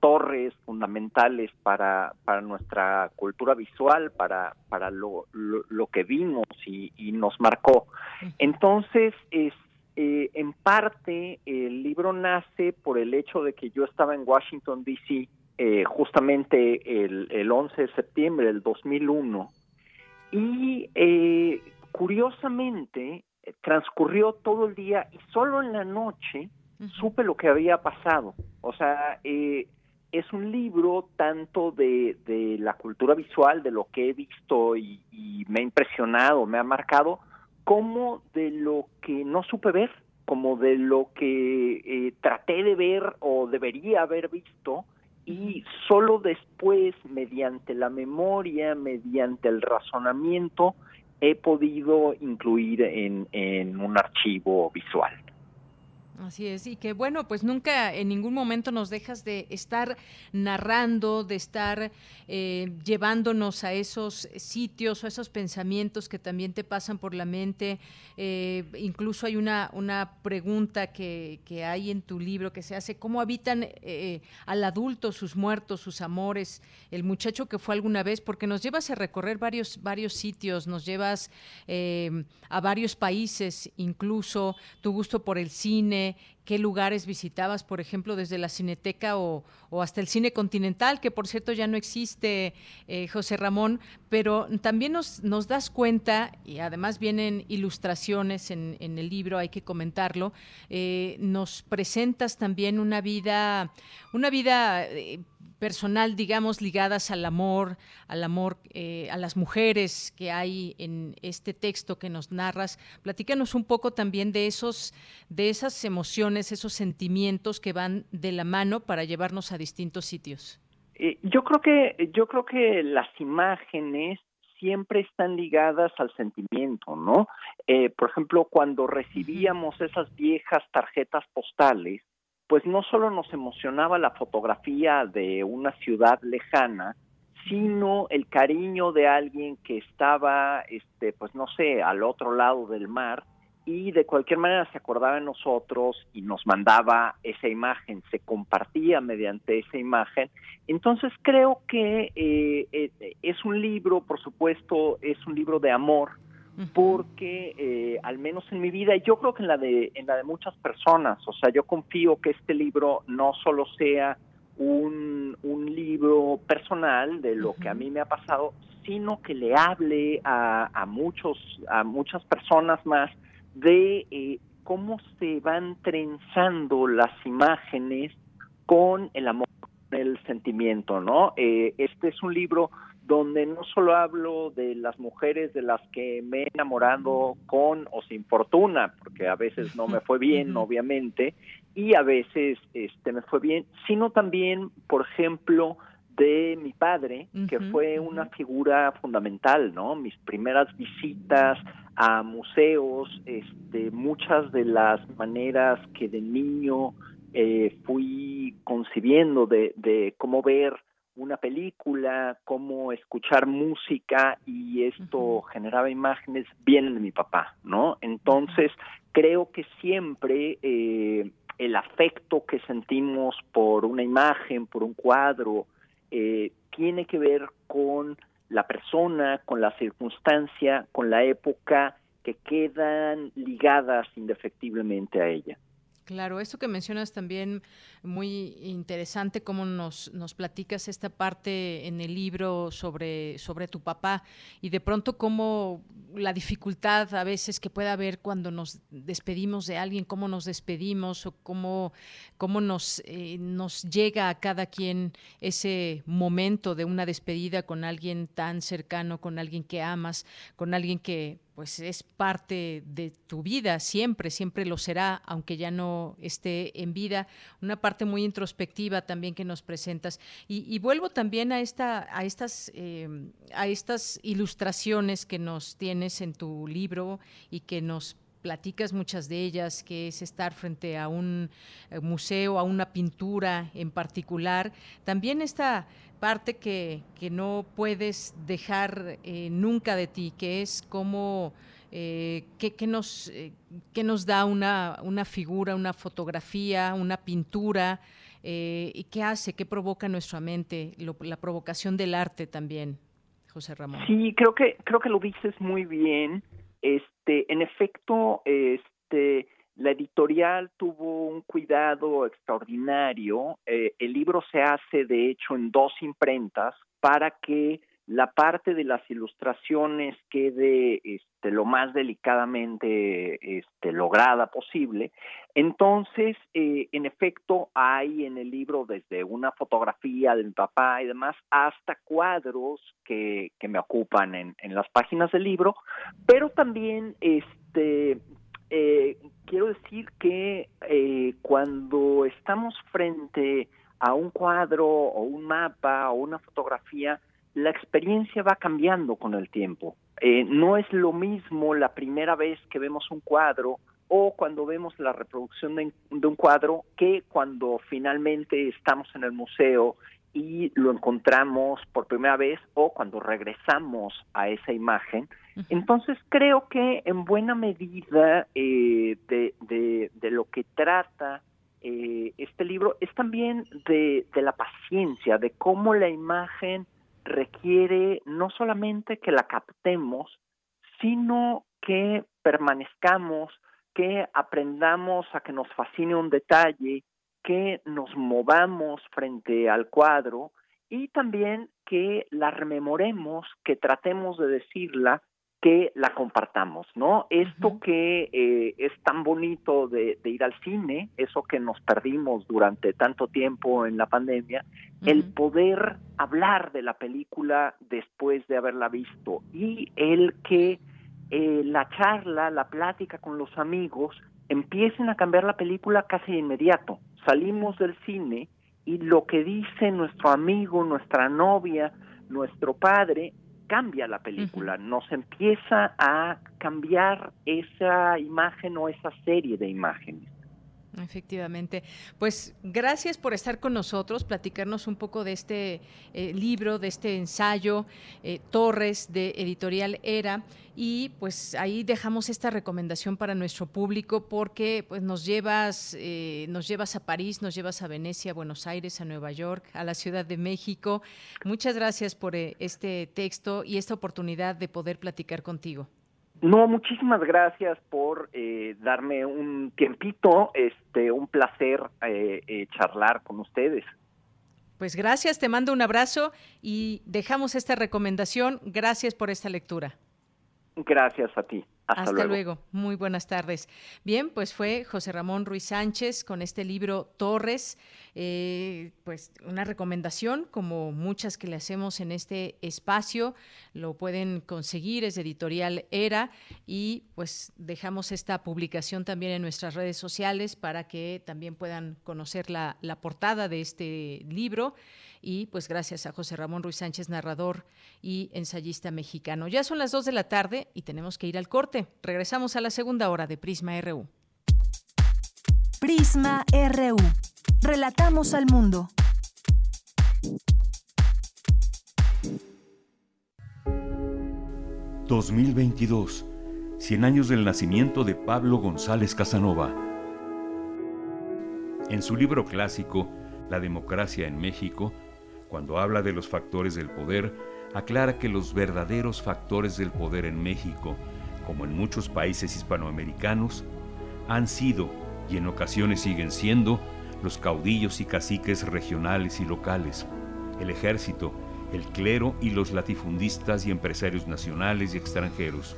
Torres fundamentales para, para nuestra cultura visual, para, para lo, lo, que vimos y, y, nos marcó. Entonces, es, eh, en parte, el libro nace por el hecho de que yo estaba en Washington, D.C., eh, justamente el, el 11 de septiembre del 2001 y eh, curiosamente transcurrió todo el día y solo en la noche supe lo que había pasado. O sea, eh, es un libro tanto de, de, la cultura visual, de lo que he visto y, me ha impresionado, me ha marcado, como de lo que no supe ver, como de lo que eh, traté de ver o debería haber visto y solo después, mediante la memoria, mediante el razonamiento, he podido incluir en, en un archivo visual. Así es, y que bueno, pues nunca en ningún momento nos dejas de estar narrando, de estar eh, llevándonos a esos sitios o a esos pensamientos que también te pasan por la mente. Eh, incluso hay una, una pregunta que, que, hay en tu libro que se hace, ¿cómo habitan eh, al adulto sus muertos, sus amores, el muchacho que fue alguna vez? Porque nos llevas a recorrer varios, varios sitios, nos llevas a varios países, incluso tu gusto por el cine, qué lugares visitabas, por ejemplo, desde la Cineteca o, hasta el Cine Continental, que por cierto ya no existe, eh, José Ramón, pero también nos, das cuenta, y además vienen ilustraciones en, el libro, hay que comentarlo, eh, nos presentas también una vida, una vida eh, personal, digamos, ligadas al amor, al amor, eh, a las mujeres que hay en este texto que nos narras. Platícanos un poco también de esos, de esas emociones, esos sentimientos que van de la mano para llevarnos a distintos sitios. Eh, yo creo que, yo creo que las imágenes siempre están ligadas al sentimiento, ¿no? Eh, por ejemplo, cuando recibíamos esas viejas tarjetas postales, pues no solo nos emocionaba la fotografía de una ciudad lejana, sino el cariño de alguien que estaba, este, pues no sé, al otro lado del mar y de cualquier manera se acordaba de nosotros y nos mandaba esa imagen, se compartía mediante esa imagen. Entonces creo que eh, eh, es un libro, por supuesto, es un libro de amor, porque eh, al menos en mi vida y yo creo que en la de en la de muchas personas o sea yo confío que este libro no solo sea un, un libro personal de lo que a mí me ha pasado sino que le hable a, a muchos a muchas personas más de eh, cómo se van trenzando las imágenes con el amor el sentimiento no eh, este es un libro donde no solo hablo de las mujeres de las que me he enamorado con o sin fortuna, porque a veces no me fue bien, obviamente, y a veces este me fue bien, sino también, por ejemplo, de mi padre, que fue una figura fundamental, ¿no? Mis primeras visitas a museos, este, muchas de las maneras que de niño eh, fui concibiendo de, de cómo ver una película, cómo escuchar música y esto generaba imágenes, vienen de mi papá, ¿no? Entonces, creo que siempre eh, el afecto que sentimos por una imagen, por un cuadro, eh, tiene que ver con la persona, con la circunstancia, con la época que quedan ligadas indefectiblemente a ella. Claro, esto que mencionas también muy interesante, cómo nos, platicas esta parte en el libro sobre, sobre tu papá y de pronto cómo la dificultad a veces que puede haber cuando nos despedimos de alguien, cómo nos despedimos o cómo, cómo nos, eh, nos llega a cada quien ese momento de una despedida con alguien tan cercano, con alguien que amas, con alguien que pues es parte de tu vida, siempre, siempre lo será, aunque ya no esté en vida. Una parte muy introspectiva también que nos presentas. Y, vuelvo también a, esta, a, estas, em, a estas ilustraciones que nos tienes en tu libro y que nos platicas muchas de ellas, que es estar frente a un eh, museo, a una pintura en particular. También esta parte que, que no puedes dejar eh, nunca de ti, que es como eh, que, nos, eh, que nos da una, una figura, una fotografía, una pintura, y qué hace, qué provoca en nuestra mente, la provocación del arte también, José Ramón. Sí, creo que, creo que lo dices muy bien. Este, en efecto, este, la editorial tuvo un cuidado extraordinario. Eh, el libro se hace, de hecho, en dos imprentas para que la parte de las ilustraciones quede este, lo más delicadamente este, lograda posible. Entonces, eh, en efecto, hay en el libro desde una fotografía de mi papá y demás hasta cuadros que, que me ocupan en, en, las páginas del libro, pero también este, eh, quiero decir que eh, cuando estamos frente a un cuadro o un mapa o una fotografía, la experiencia va cambiando con el tiempo. Eh, no es lo mismo la primera vez que vemos un cuadro o cuando vemos la reproducción de, un cuadro que cuando finalmente estamos en el museo y lo encontramos por primera vez o cuando regresamos a esa imagen. Entonces creo que en buena medida eh, de, de, lo que trata eh, este libro es también de, de la paciencia, de cómo la imagen requiere no solamente que la captemos, sino que permanezcamos, que aprendamos a que nos fascine un detalle, que nos movamos frente al cuadro y también que la rememoremos, que tratemos de decirla que la compartamos, ¿no? Esto que eh, es tan bonito de, ir al cine, eso que nos perdimos durante tanto tiempo en la pandemia, el poder hablar de la película después de haberla visto y el que eh, la charla, la plática con los amigos empiecen a cambiar la película casi de inmediato. Salimos del cine y lo que dice nuestro amigo, nuestra novia, nuestro padre, cambia la película, nos empieza a cambiar esa imagen o esa serie de imágenes. Efectivamente. Pues gracias por estar con nosotros, platicarnos un poco de este eh, libro, de este ensayo, eh, Torres, de Editorial Era. Y pues ahí dejamos esta recomendación para nuestro público porque pues nos llevas, eh, nos llevas a París, nos llevas a Venecia, a Buenos Aires, a Nueva York, a la Ciudad de México. Muchas gracias por este texto y esta oportunidad de poder platicar contigo. No, muchísimas gracias por eh, darme un tiempito, este, un placer eh, eh, charlar con ustedes. Pues gracias, te mando un abrazo y dejamos esta recomendación. Gracias por esta lectura. Gracias a ti. Hasta, luego. Muy buenas tardes. Bien, pues fue José Ramón Ruiz Sánchez con este libro Torres, eh, pues una recomendación como muchas que le hacemos en este espacio. Lo pueden conseguir, es editorial Era y pues dejamos esta publicación también en nuestras redes sociales para que también puedan conocer la, la portada de este libro y pues gracias a José Ramón Ruiz Sánchez, narrador y ensayista mexicano. Ya son las 2 de la tarde y tenemos que ir al corte. Regresamos a la segunda hora de Prisma RU. Prisma RU. Relatamos al mundo. ...2022... 100 años del nacimiento de Pablo González Casanova. En su libro clásico, La democracia en México, cuando habla de los factores del poder, aclara que los verdaderos factores del poder en México, como en muchos países hispanoamericanos, han sido y en ocasiones siguen siendo los caudillos y caciques regionales y locales, el ejército, el clero y los latifundistas y empresarios nacionales y extranjeros.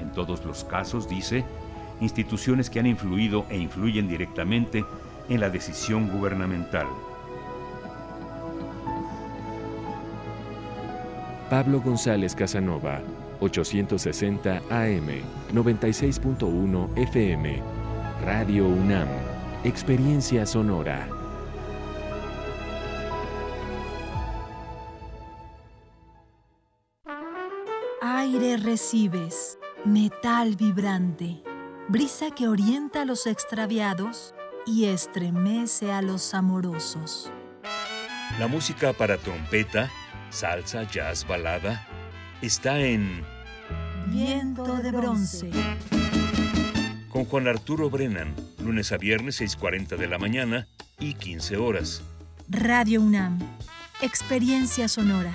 En todos los casos, dice, instituciones que han influido e influyen directamente en la decisión gubernamental. Pablo González Casanova, 860 AM, 96.1 FM. Radio UNAM, Experiencia Sonora. Aire recibes, metal vibrante, brisa que orienta a los extraviados y estremece a los amorosos. La música para trompeta salsa, jazz, balada, está en Viento de Bronce. Con Juan Arturo Brennan, lunes a viernes 6.40 de la mañana y 15 horas. Radio UNAM, Experiencia Sonora.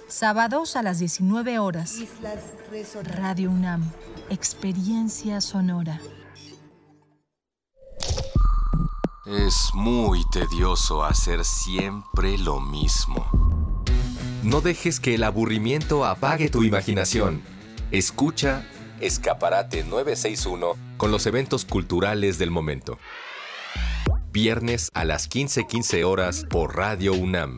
sábados a las 19 horas. Radio UNAM. Experiencia sonora. Es muy tedioso hacer siempre lo mismo. No dejes que el aburrimiento apague tu imaginación. Escucha Escaparate 961 con los eventos culturales del momento. Viernes a las 15:15 horas por Radio UNAM.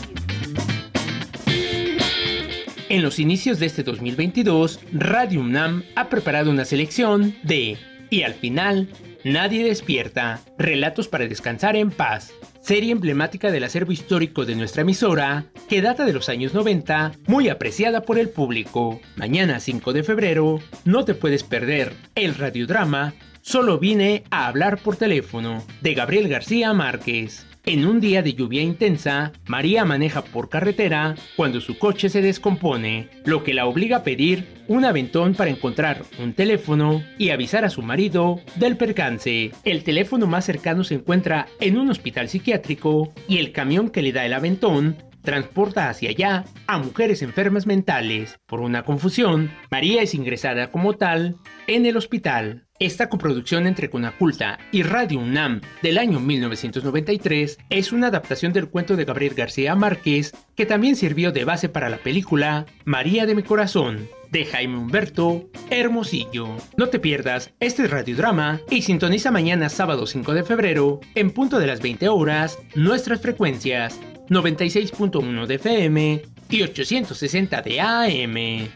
En los inicios de este 2022, Radio UNAM ha preparado una selección de Y al final, Nadie despierta. Relatos para descansar en paz. Serie emblemática del acervo histórico de nuestra emisora, que data de los años 90, muy apreciada por el público. Mañana 5 de febrero, no te puedes perder el radiodrama Solo vine a hablar por teléfono, de Gabriel García Márquez. En un día de lluvia intensa, María maneja por carretera cuando su coche se descompone, lo que la obliga a pedir un aventón para encontrar un teléfono y avisar a su marido del percance. El teléfono más cercano se encuentra en un hospital psiquiátrico y el camión que le da el aventón transporta hacia allá a mujeres enfermas mentales. Por una confusión, María es ingresada como tal en el hospital. Esta coproducción entre Conaculta y Radio UNAM del año 1993 es una adaptación del cuento de Gabriel García Márquez que también sirvió de base para la película María de mi corazón de Jaime Humberto Hermosillo. No te pierdas este radiodrama y sintoniza mañana sábado 5 de febrero en punto de las 20 horas nuestras frecuencias 96.1 de FM y 860 de AM.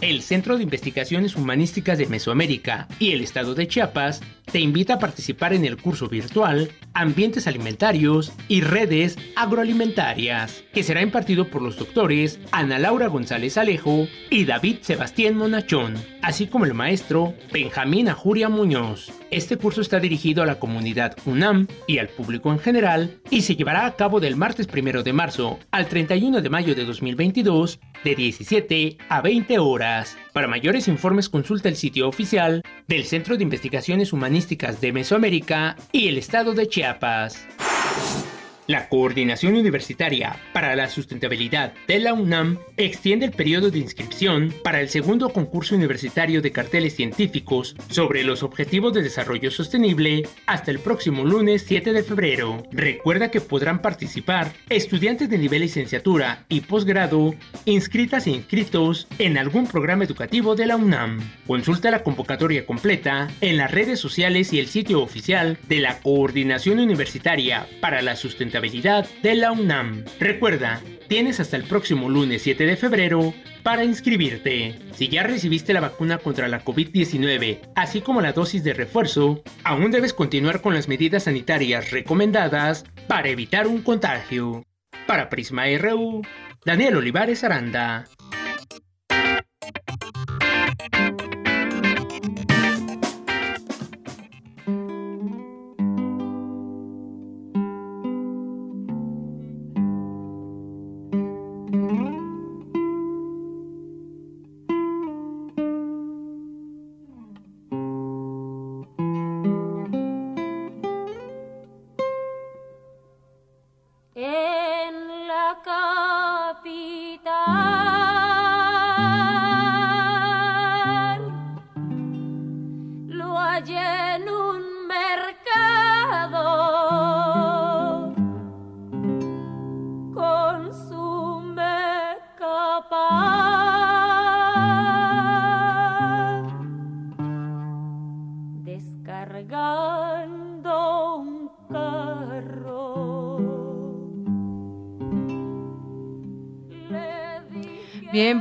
El Centro de Investigaciones Humanísticas de Mesoamérica y el Estado de Chiapas te invita a participar en el curso virtual Ambientes Alimentarios y Redes Agroalimentarias, que será impartido por los doctores Ana Laura González Alejo y David Sebastián Monachón, así como el maestro Benjamín Ajuria Muñoz. Este curso está dirigido a la comunidad UNAM y al público en general y se llevará a cabo del martes 1 de marzo al 31 de mayo de 2022 de 17 a 20 horas. Para mayores informes consulta el sitio oficial del Centro de Investigaciones Humanísticas de Mesoamérica y el Estado de Chiapas. La Coordinación Universitaria para la Sustentabilidad de la UNAM extiende el periodo de inscripción para el segundo concurso universitario de carteles científicos sobre los objetivos de desarrollo sostenible hasta el próximo lunes 7 de febrero. Recuerda que podrán participar estudiantes de nivel licenciatura y posgrado inscritas e inscritos en algún programa educativo de la UNAM. Consulta la convocatoria completa en las redes sociales y el sitio oficial de la Coordinación Universitaria para la Sustentabilidad de la UNAM. Recuerda, tienes hasta el próximo lunes 7 de febrero para inscribirte. Si ya recibiste la vacuna contra la COVID-19, así como la dosis de refuerzo, aún debes continuar con las medidas sanitarias recomendadas para evitar un contagio. Para Prisma RU, Daniel Olivares Aranda.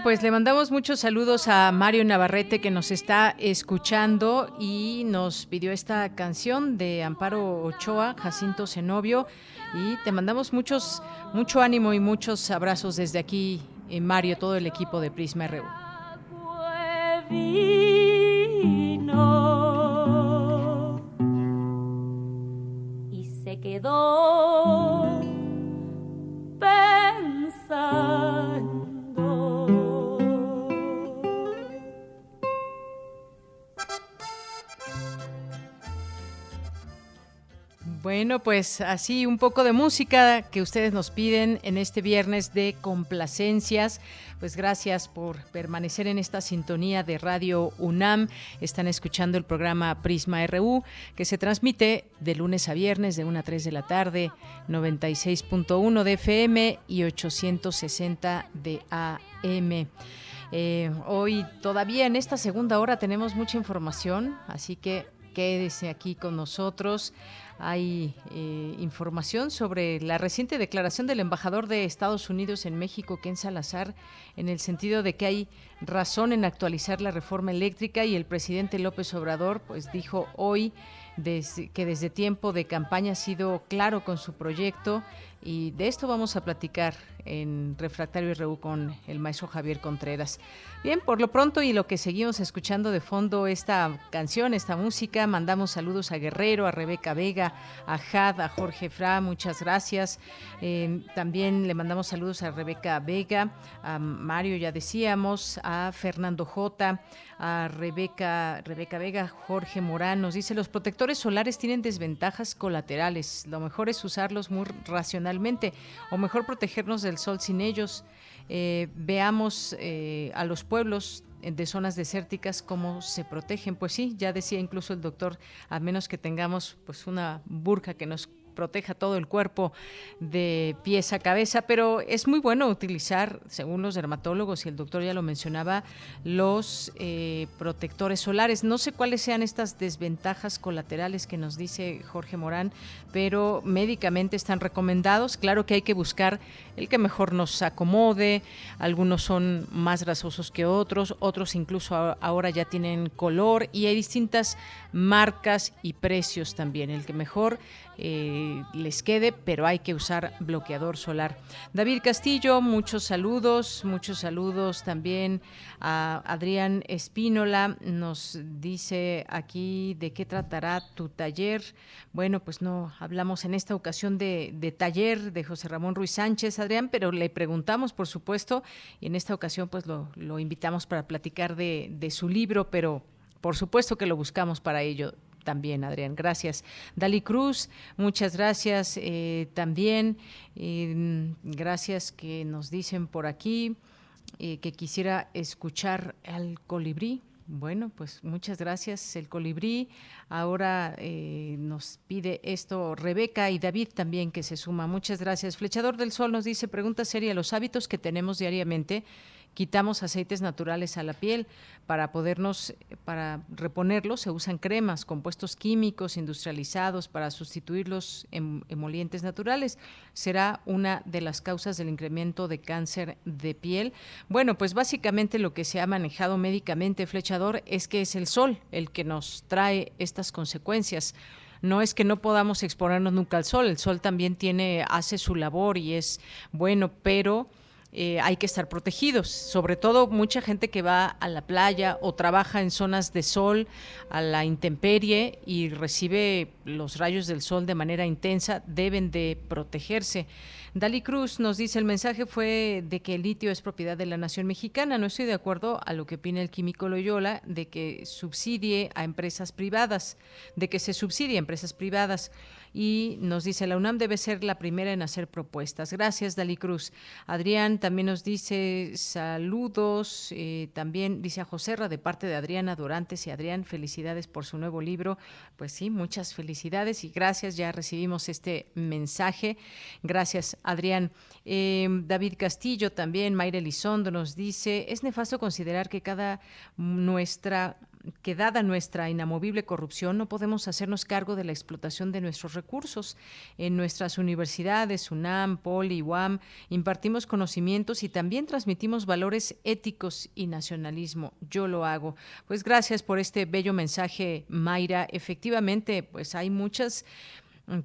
Pues le mandamos muchos saludos a Mario Navarrete que nos está escuchando y nos pidió esta canción de Amparo Ochoa, Jacinto Zenobio y te mandamos muchos mucho ánimo y muchos abrazos desde aquí, eh, Mario, todo el equipo de Prisma RU. Y se quedó pensando Bueno, pues así un poco de música que ustedes nos piden en este viernes de complacencias. Pues gracias por permanecer en esta sintonía de Radio UNAM. Están escuchando el programa Prisma RU que se transmite de lunes a viernes de 1 a 3 de la tarde, 96.1 de FM y 860 de AM. Eh, hoy todavía en esta segunda hora tenemos mucha información, así que quédese aquí con nosotros hay eh, información sobre la reciente declaración del embajador de Estados Unidos en México, Ken Salazar, en el sentido de que hay razón en actualizar la reforma eléctrica y el presidente López Obrador pues dijo hoy que desde tiempo de campaña ha sido claro con su proyecto y de esto vamos a platicar en Refractario RU con el maestro Javier Contreras. Bien, por lo pronto y lo que seguimos escuchando de fondo esta canción, esta música, mandamos saludos a Guerrero, a Rebeca Vega, a Jad, a Jorge Fra, muchas gracias. Eh, también le mandamos saludos a Rebeca Vega, a Mario, ya decíamos, a Fernando J, a Rebeca, Rebeca Vega, Jorge Morán, nos dice, los protectores solares tienen desventajas colaterales, lo mejor es usarlos muy racionalmente o mejor protegernos del sol sin ellos. Eh, veamos eh, a los pueblos de zonas desérticas cómo se protegen. Pues sí, ya decía incluso el doctor, a menos que tengamos pues una burka que nos proteja todo el cuerpo de pies a cabeza, pero es muy bueno utilizar, según los dermatólogos y el doctor ya lo mencionaba, los eh, protectores solares. No sé cuáles sean estas desventajas colaterales que nos dice Jorge Morán, pero médicamente están recomendados. Claro que hay que buscar el que mejor nos acomode. Algunos son más grasosos que otros, otros incluso ahora ya tienen color y hay distintas marcas y precios también. El que mejor eh, les quede, pero hay que usar bloqueador solar. David Castillo, muchos saludos, muchos saludos también a Adrián Espínola, nos dice aquí de qué tratará tu taller. Bueno, pues no hablamos en esta ocasión de, taller de José Ramón Ruiz Sánchez, Adrián, pero le preguntamos, por supuesto, y en esta ocasión pues lo, invitamos para platicar de, de su libro, pero por supuesto que lo buscamos para ello también, Adrián. Gracias. Dali Cruz, muchas gracias eh, también. Eh, gracias que nos dicen por aquí eh, que quisiera escuchar al colibrí. Bueno, pues muchas gracias, el colibrí. Ahora nos pide esto Rebeca y David también que se suma. Muchas gracias. Flechador del Sol nos dice, pregunta seria, los hábitos que tenemos diariamente quitamos aceites naturales a la piel para podernos para reponerlos se usan cremas compuestos químicos industrializados para sustituir los em, emolientes naturales. Será una de las causas del incremento de cáncer de piel. Bueno pues básicamente lo que se ha manejado médicamente flechador es que es el sol el que nos trae estas consecuencias. No es que no podamos exponernos nunca al sol, el sol también tiene, hace su labor y es bueno, pero eh, hay que estar protegidos, sobre todo mucha gente que va a la playa o trabaja en zonas de sol, a la intemperie y recibe los rayos del sol de manera intensa, deben de protegerse. Dali Cruz nos dice, el mensaje fue de que el litio es propiedad de la nación mexicana. No estoy de acuerdo a lo que opina el químico Loyola de que subsidie a empresas privadas, de que se subsidie a empresas privadas y nos dice, la UNAM debe ser la primera en hacer propuestas. Gracias, Dali Cruz. Adrián también nos dice saludos, eh, también dice a Joserra de parte de Adriana Dorantes y Adrián, felicidades por su nuevo libro. Pues sí, muchas felicidades y gracias, ya recibimos este mensaje. Gracias, Adrián. Eh, David Castillo también, Mayra Elizondo nos dice, es nefasto considerar que cada nuestra que dada nuestra inamovible corrupción no podemos hacernos cargo de la explotación de nuestros recursos. En nuestras universidades, UNAM, POLI, UAM, impartimos conocimientos y también transmitimos valores éticos y nacionalismo. Yo lo hago. Pues gracias por este bello mensaje, Mayra. Efectivamente, pues hay muchas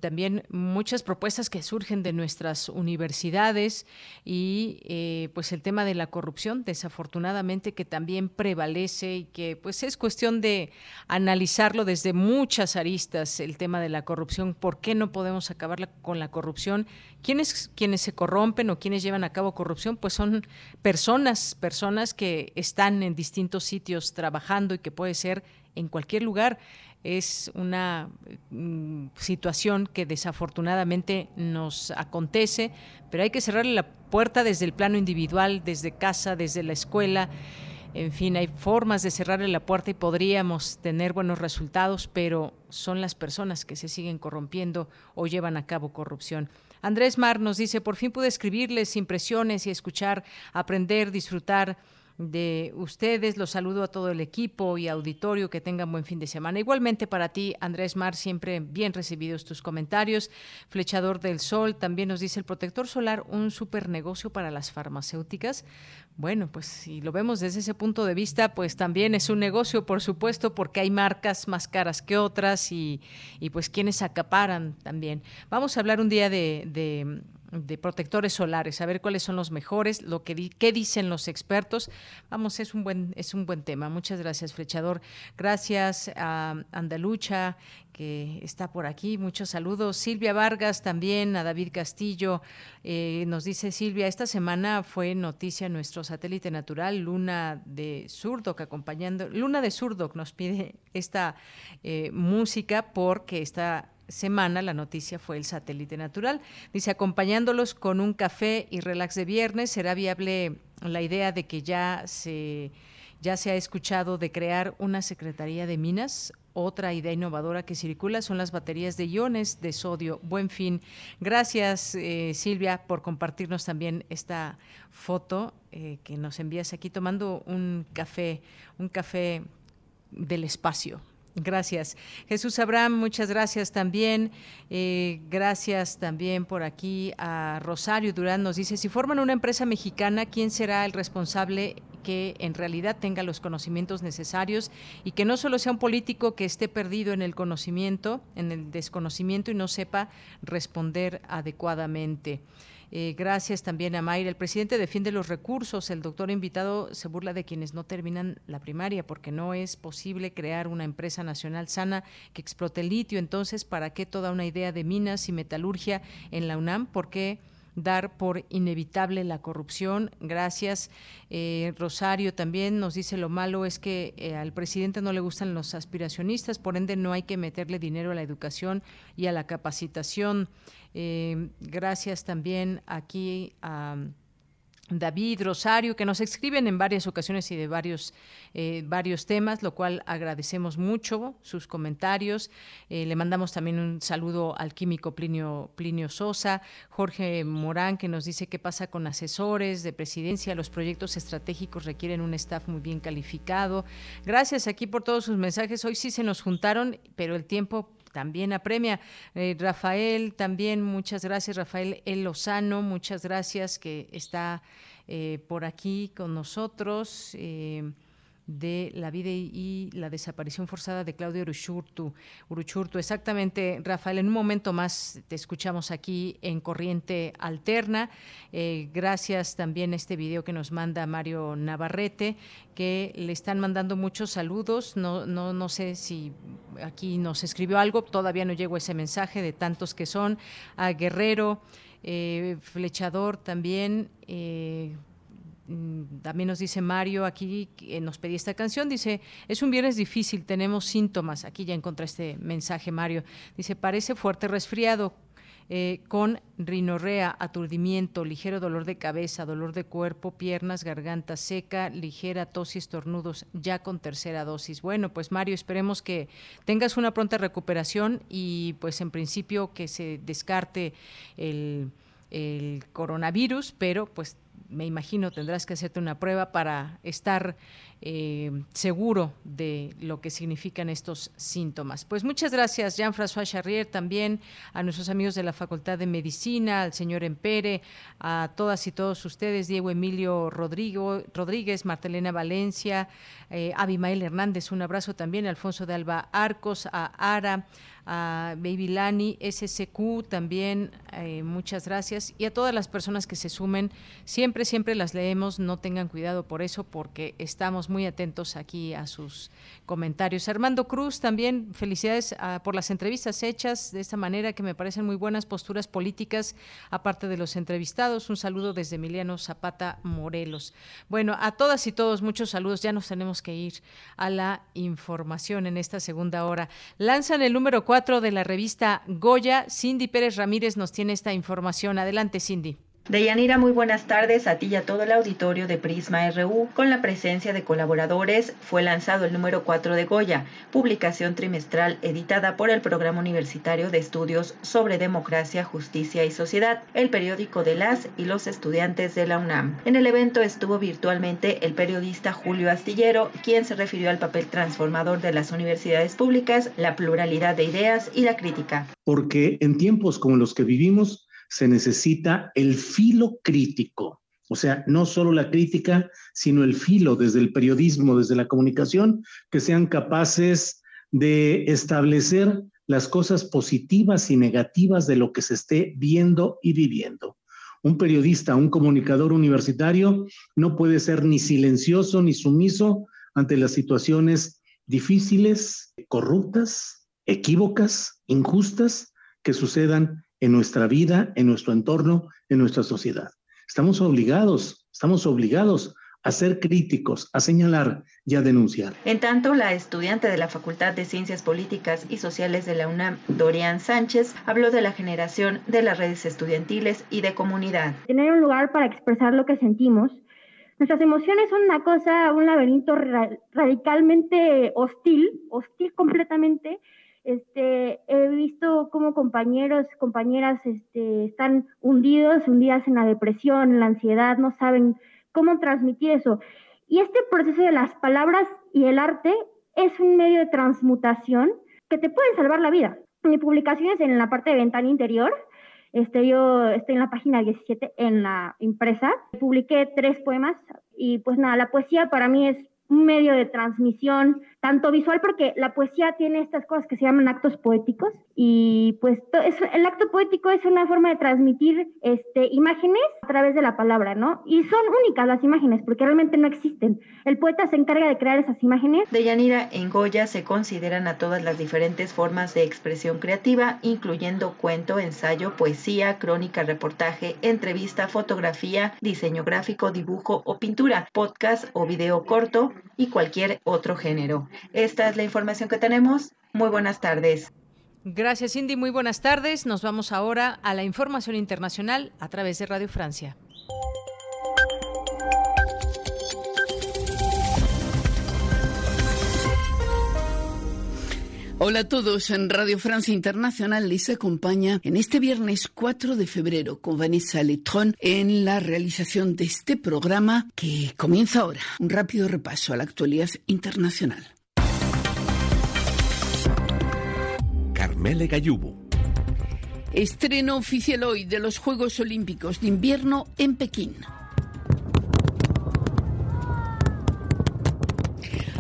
también muchas propuestas que surgen de nuestras universidades y eh, pues el tema de la corrupción desafortunadamente que también prevalece y que pues es cuestión de analizarlo desde muchas aristas el tema de la corrupción. Por qué no podemos acabar con la corrupción ¿Quiénes, quienes se corrompen o quienes llevan a cabo corrupción, pues son personas, personas que están en distintos sitios trabajando y que puede ser en cualquier lugar es una mm, situación que desafortunadamente nos acontece, pero hay que cerrarle la puerta desde el plano individual, desde casa, desde la escuela. En fin, hay formas de cerrarle la puerta y podríamos tener buenos resultados, pero son las personas que se siguen corrompiendo o llevan a cabo corrupción. Andrés Mar nos dice, por fin pude escribirles impresiones y escuchar, aprender, disfrutar de ustedes. Los saludo a todo el equipo y auditorio. Que tengan buen fin de semana. Igualmente para ti, Andrés Mar, siempre bien recibidos tus comentarios. Flechador del Sol también nos dice el protector solar, un super negocio para las farmacéuticas. Bueno, pues si lo vemos desde ese punto de vista, pues también es un negocio, por supuesto, porque hay marcas más caras que otras y, y pues quienes acaparan también. Vamos a hablar un día de, de de protectores solares, a ver cuáles son los mejores, lo que qué dicen los expertos. Vamos, es un buen es un buen tema. Muchas gracias, Flechador. Gracias a Andalucha que está por aquí. Muchos saludos. Silvia Vargas también, a David Castillo. Eh, nos dice Silvia, esta semana fue noticia nuestro satélite natural, Luna de Surdoc, acompañando. Luna de Surdoc nos pide esta eh, música porque está semana la noticia fue el satélite natural. Dice, acompañándolos con un café y relax de viernes, ¿será viable la idea de que ya se, ya se ha escuchado de crear una Secretaría de Minas? Otra idea innovadora que circula son las baterías de iones de sodio. Buen fin. Gracias, eh, Silvia, por compartirnos también esta foto eh, que nos envías aquí tomando un café, un café del espacio. Gracias. Jesús Abraham, muchas gracias también. Eh, gracias también por aquí a Rosario Durán. Nos dice, si forman una empresa mexicana, ¿quién será el responsable que en realidad tenga los conocimientos necesarios y que no solo sea un político que esté perdido en el conocimiento, en el desconocimiento y no sepa responder adecuadamente? Eh, gracias también a Mayra. El presidente defiende los recursos. El doctor invitado se burla de quienes no terminan la primaria porque no es posible crear una empresa nacional sana que explote el litio. Entonces, ¿para qué toda una idea de minas y metalurgia en la UNAM? ¿Por qué? Dar por inevitable la corrupción. Gracias. Eh, Rosario también nos dice lo malo es que eh, al presidente no le gustan los aspiracionistas, por ende no hay que meterle dinero a la educación y a la capacitación. Eh, gracias también aquí a... David Rosario, que nos escriben en varias ocasiones y de varios, eh, varios temas, lo cual agradecemos mucho sus comentarios. Eh, le mandamos también un saludo al químico Plinio, Plinio Sosa, Jorge Morán, que nos dice qué pasa con asesores de presidencia. Los proyectos estratégicos requieren un staff muy bien calificado. Gracias aquí por todos sus mensajes. Hoy sí se nos juntaron, pero el tiempo también apremia. Eh, Rafael, también muchas gracias. Rafael El Lozano, muchas gracias que está eh, por aquí con nosotros. Eh, de la vida y la desaparición forzada de Claudio Uruchurtu. Uruchurtu, exactamente, Rafael, en un momento más te escuchamos aquí en Corriente Alterna. Eh, gracias también a este video que nos manda Mario Navarrete, que le están mandando muchos saludos. No, no, no sé si aquí nos escribió algo, todavía no llegó ese mensaje de tantos que son. A Guerrero, eh, Flechador también. Eh, también nos dice Mario aquí, nos pedía esta canción, dice, es un viernes difícil, tenemos síntomas, aquí ya encontré este mensaje Mario, dice, parece fuerte resfriado, eh, con rinorrea, aturdimiento, ligero dolor de cabeza, dolor de cuerpo, piernas, garganta seca, ligera tos y estornudos, ya con tercera dosis. Bueno, pues Mario, esperemos que tengas una pronta recuperación y pues en principio que se descarte el coronavirus, pero pues me imagino tendrás que hacerte una prueba para estar eh, seguro de lo que significan estos síntomas. Pues muchas gracias, Jean-François Charrier, también a nuestros amigos de la Facultad de Medicina, al señor Empere, a todas y todos ustedes, Diego Emilio Rodrigo, Rodríguez, Martelena Valencia, eh, Abimael Hernández, un abrazo también, Alfonso de Alba Arcos, a Ara, a Baby Lani, SSQ también, eh, muchas gracias. Y a todas las personas que se sumen, siempre, siempre las leemos, no tengan cuidado por eso, porque estamos muy atentos aquí a sus comentarios. Armando Cruz, también felicidades ah, por las entrevistas hechas de esta manera, que me parecen muy buenas posturas políticas, aparte de los entrevistados. Un saludo desde Emiliano Zapata Morelos. Bueno, a todas y todos, muchos saludos. Ya nos tenemos que ir a la información en esta segunda hora. Lanzan el número 4 de la revista Goya. Cindy Pérez Ramírez nos tiene esta información. Adelante, Cindy. Deyanira, muy buenas tardes a ti y a todo el auditorio de Prisma RU. Con la presencia de colaboradores, fue lanzado el número 4 de Goya, publicación trimestral editada por el Programa Universitario de Estudios sobre Democracia, Justicia y Sociedad, el periódico de las y los estudiantes de la UNAM. En el evento estuvo virtualmente el periodista Julio Astillero, quien se refirió al papel transformador de las universidades públicas, la pluralidad de ideas y la crítica. Porque en tiempos como los que vivimos, se necesita el filo crítico, o sea, no solo la crítica, sino el filo desde el periodismo, desde la comunicación, que sean capaces de establecer las cosas positivas y negativas de lo que se esté viendo y viviendo. Un periodista, un comunicador universitario no puede ser ni silencioso ni sumiso ante las situaciones difíciles, corruptas, equívocas, injustas que sucedan en nuestra vida, en nuestro entorno, en nuestra sociedad. Estamos obligados, estamos obligados a ser críticos, a señalar y a denunciar. En tanto, la estudiante de la Facultad de Ciencias Políticas y Sociales de la UNAM, Dorian Sánchez, habló de la generación de las redes estudiantiles y de comunidad. Tener un lugar para expresar lo que sentimos. Nuestras emociones son una cosa, un laberinto radicalmente hostil, hostil completamente, este, he visto cómo compañeros, compañeras este, están hundidos, hundidas en la depresión, en la ansiedad, no saben cómo transmitir eso. Y este proceso de las palabras y el arte es un medio de transmutación que te puede salvar la vida. Mi publicación es en la parte de ventana interior. Este, yo estoy en la página 17 en la impresa. Publiqué tres poemas y pues nada, la poesía para mí es un medio de transmisión, tanto visual, porque la poesía tiene estas cosas que se llaman actos poéticos, y pues es, el acto poético es una forma de transmitir este, imágenes a través de la palabra, ¿no? Y son únicas las imágenes, porque realmente no existen. El poeta se encarga de crear esas imágenes. De Yanira, en Goya se consideran a todas las diferentes formas de expresión creativa, incluyendo cuento, ensayo, poesía, crónica, reportaje, entrevista, fotografía, diseño gráfico, dibujo o pintura, podcast o video corto, y cualquier otro género. Esta es la información que tenemos. Muy buenas tardes. Gracias, Cindy. Muy buenas tardes. Nos vamos ahora a la información internacional a través de Radio Francia. Hola a todos, en Radio Francia Internacional les acompaña en este viernes 4 de febrero con Vanessa Letron en la realización de este programa que comienza ahora. Un rápido repaso a la actualidad internacional. Carmele Gallubo. Estreno oficial hoy de los Juegos Olímpicos de Invierno en Pekín.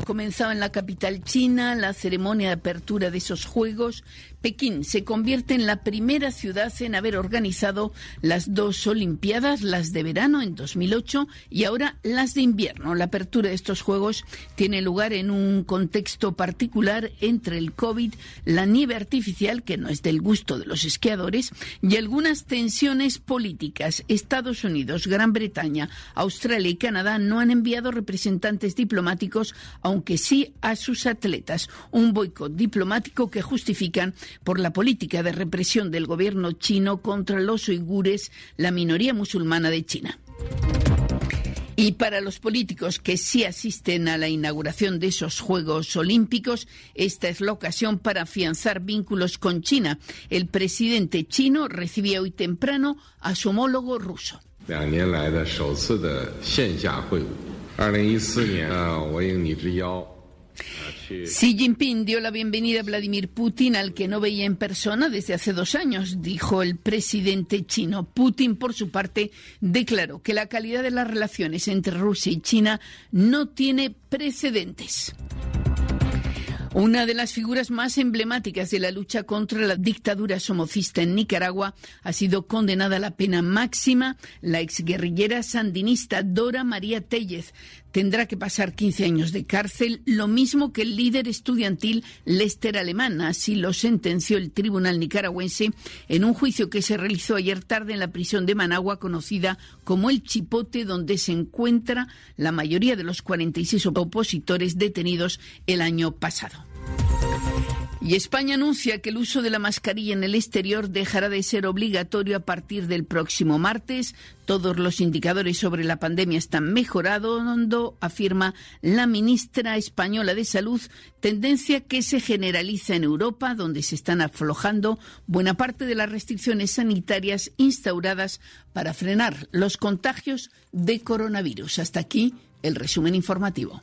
comenzaba en la capital china la ceremonia de apertura de esos Juegos Pekín se convierte en la primera ciudad en haber organizado las dos Olimpiadas, las de verano en 2008 y ahora las de invierno. La apertura de estos Juegos tiene lugar en un contexto particular entre el COVID, la nieve artificial, que no es del gusto de los esquiadores, y algunas tensiones políticas. Estados Unidos, Gran Bretaña, Australia y Canadá no han enviado representantes diplomáticos, aunque sí a sus atletas. Un boicot diplomático que justifican por la política de represión del gobierno chino contra los uigures, la minoría musulmana de China. Y para los políticos que sí asisten a la inauguración de esos Juegos Olímpicos, esta es la ocasión para afianzar vínculos con China. El presidente chino recibía hoy temprano a su homólogo ruso. Xi Jinping dio la bienvenida a Vladimir Putin, al que no veía en persona desde hace dos años, dijo el presidente chino. Putin, por su parte, declaró que la calidad de las relaciones entre Rusia y China no tiene precedentes. Una de las figuras más emblemáticas de la lucha contra la dictadura somocista en Nicaragua ha sido condenada a la pena máxima la exguerrillera sandinista Dora María Tellez tendrá que pasar 15 años de cárcel, lo mismo que el líder estudiantil Lester Alemán. Así lo sentenció el tribunal nicaragüense en un juicio que se realizó ayer tarde en la prisión de Managua, conocida como el Chipote, donde se encuentra la mayoría de los 46 opositores detenidos el año pasado. Y España anuncia que el uso de la mascarilla en el exterior dejará de ser obligatorio a partir del próximo martes. Todos los indicadores sobre la pandemia están mejorando, afirma la ministra española de Salud, tendencia que se generaliza en Europa, donde se están aflojando buena parte de las restricciones sanitarias instauradas para frenar los contagios de coronavirus. Hasta aquí el resumen informativo.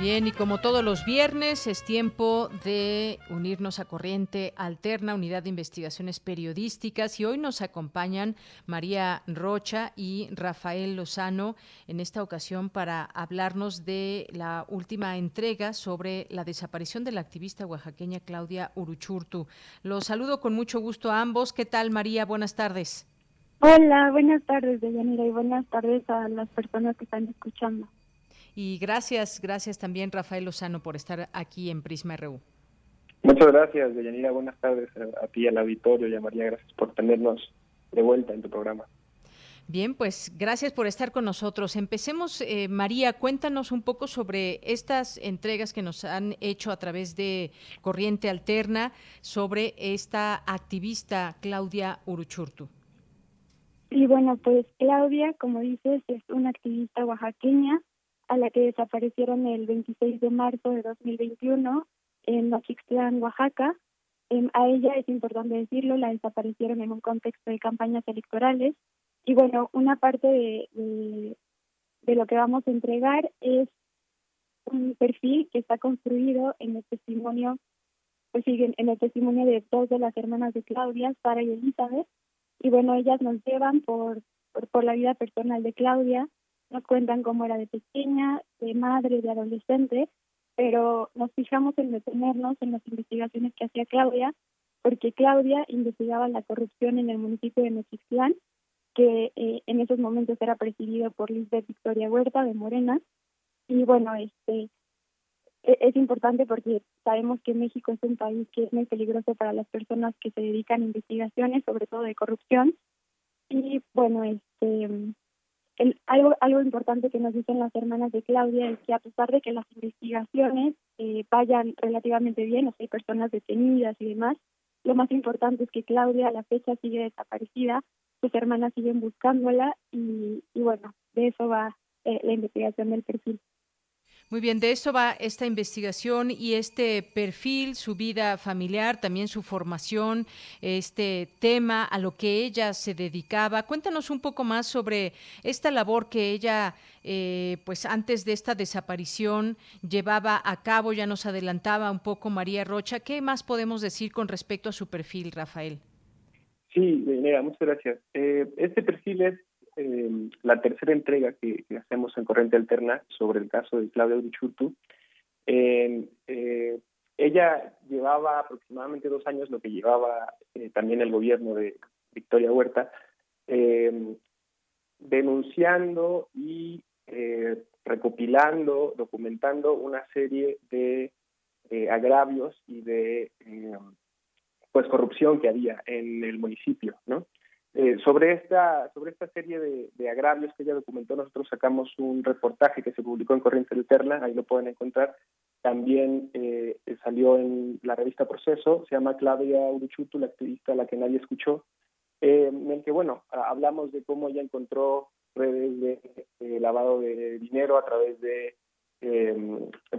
Bien, y como todos los viernes, es tiempo de unirnos a Corriente Alterna, Unidad de Investigaciones Periodísticas, y hoy nos acompañan María Rocha y Rafael Lozano en esta ocasión para hablarnos de la última entrega sobre la desaparición de la activista oaxaqueña Claudia Uruchurtu. Los saludo con mucho gusto a ambos. ¿Qué tal, María? Buenas tardes. Hola, buenas tardes, Deyanira, y buenas tardes a las personas que están escuchando. Y gracias, gracias también Rafael Lozano por estar aquí en Prisma RU. Muchas gracias, Deyanira. Buenas tardes a, ti, al auditorio y a María. Gracias por tenernos de vuelta en tu programa. Bien, pues gracias por estar con nosotros. Empecemos, eh, María, cuéntanos un poco sobre estas entregas que nos han hecho a través de Corriente Alterna sobre esta activista Claudia Uruchurtu. Y bueno, pues Claudia, como dices, es una activista oaxaqueña a la que desaparecieron el 26 de marzo de 2021 en Nochixtlán, Oaxaca. Eh, a ella, es importante decirlo, la desaparecieron en un contexto de campañas electorales. Y bueno, una parte de, de, lo que vamos a entregar es un perfil que está construido en el testimonio, pues siguen en el testimonio de dos de las hermanas de Claudia, Sara y Elizabeth. Y bueno, ellas nos llevan por, por la vida personal de Claudia, nos cuentan cómo era de pequeña, de madre, de adolescente, pero nos fijamos en detenernos en las investigaciones que hacía Claudia, porque Claudia investigaba la corrupción en el municipio de Nochixtlán, que eh, en esos momentos era presidido por Lisbeth Victoria Huerta de Morena. Y bueno, este es importante porque sabemos que México es un país que es muy peligroso para las personas que se dedican a investigaciones, sobre todo de corrupción. Y bueno, este el, algo, algo importante que nos dicen las hermanas de Claudia es que a pesar de que las investigaciones eh, vayan relativamente bien, o sea, hay personas detenidas y demás, lo más importante es que Claudia a la fecha sigue desaparecida, sus hermanas siguen buscándola y, y bueno, de eso va eh, la investigación del perfil. Muy bien, de esto va esta investigación y este perfil, su vida familiar, también su formación, este tema a lo que ella se dedicaba. Cuéntanos un poco más sobre esta labor que ella, eh, pues antes de esta desaparición, llevaba a cabo. Ya nos adelantaba un poco María Rocha. ¿Qué más podemos decir con respecto a su perfil, Rafael? Sí, mira, muchas gracias. Eh, este perfil es eh, la tercera entrega que, hacemos en Corriente Alterna sobre el caso de Claudia Urichutu. Eh, eh, ella llevaba aproximadamente dos años lo que llevaba también el gobierno de Victoria Huerta, denunciando y recopilando, documentando una serie de agravios y de pues corrupción que había en el municipio, ¿no? Eh, sobre esta sobre esta serie de, agravios que ella documentó, nosotros sacamos un reportaje que se publicó en Corriente Alterna, ahí lo pueden encontrar. También eh, salió en la revista Proceso, se llama Claudia Uruchutu, la activista a la que nadie escuchó, eh, en el que, bueno, hablamos de cómo ella encontró redes de, lavado de dinero a través de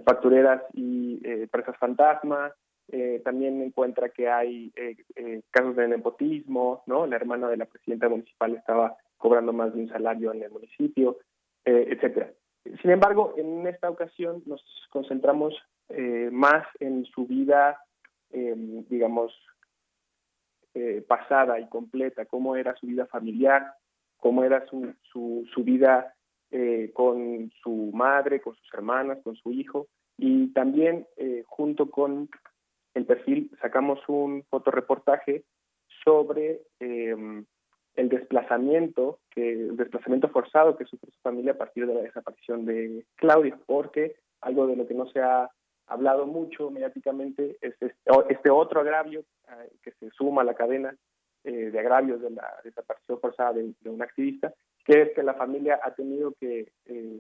factureras y empresas fantasma, eh, también encuentra que hay eh, eh, casos de nepotismo, ¿no? La hermana de la presidenta municipal estaba cobrando más de un salario en el municipio, etcétera. Sin embargo, en esta ocasión nos concentramos más en su vida, digamos, pasada y completa, cómo era su vida familiar, cómo era su, su, su vida con su madre, con sus hermanas, con su hijo, y también junto con el perfil sacamos un fotoreportaje sobre em, el desplazamiento, que, el desplazamiento forzado que sufre su familia a partir de la desaparición de Claudio, porque algo de lo que no se ha hablado mucho mediáticamente es este, este otro agravio eh, que se suma a la cadena eh, de agravios de la desaparición forzada de, un activista, que es que la familia ha tenido que eh,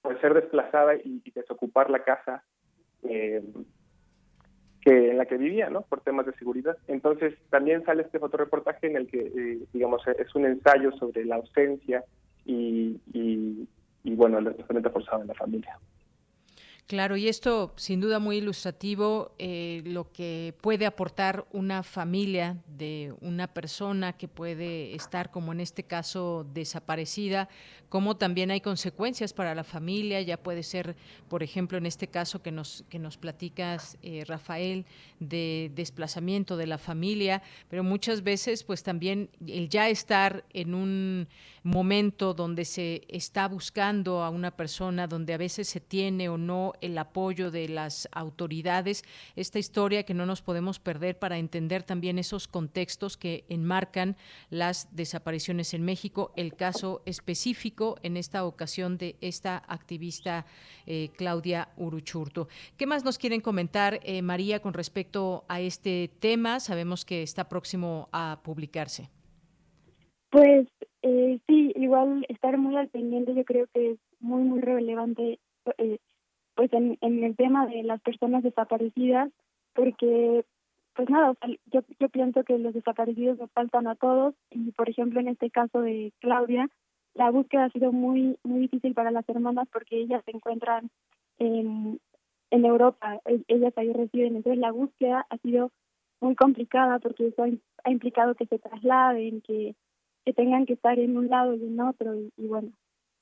pues ser desplazada y, y desocupar la casa que en la que vivía, ¿no? Por temas de seguridad. Entonces, también sale este fotoreportaje en el que, eh, digamos, es un ensayo sobre la ausencia y, y, y bueno, el desplazamiento forzado en la familia. Claro, y esto sin duda muy ilustrativo, eh, lo que puede aportar una familia de una persona que puede estar, como en este caso, desaparecida, como también hay consecuencias para la familia, ya puede ser, por ejemplo, en este caso que nos, que nos platicas, eh, Rafael, de desplazamiento de la familia, pero muchas veces pues también el ya estar en un momento donde se está buscando a una persona, donde a veces se tiene o no el apoyo de las autoridades, esta historia que no nos podemos perder para entender también esos contextos que enmarcan las desapariciones en México, el caso específico en esta ocasión de esta activista eh, Claudia Uruchurto. ¿Qué más nos quieren comentar, eh, María, con respecto a este tema? Sabemos que está próximo a publicarse. Pues eh, sí, igual estar muy al pendiente yo creo que es muy, muy relevante eh, pues en, en el tema de las personas desaparecidas, porque pues nada, yo, yo pienso que los desaparecidos nos faltan a todos y por ejemplo en este caso de Claudia, la búsqueda ha sido muy muy difícil para las hermanas porque ellas se encuentran en, en Europa, e, ellas ahí residen, entonces la búsqueda ha sido muy complicada porque eso ha implicado que se trasladen, que que tengan que estar en un lado y en otro y, bueno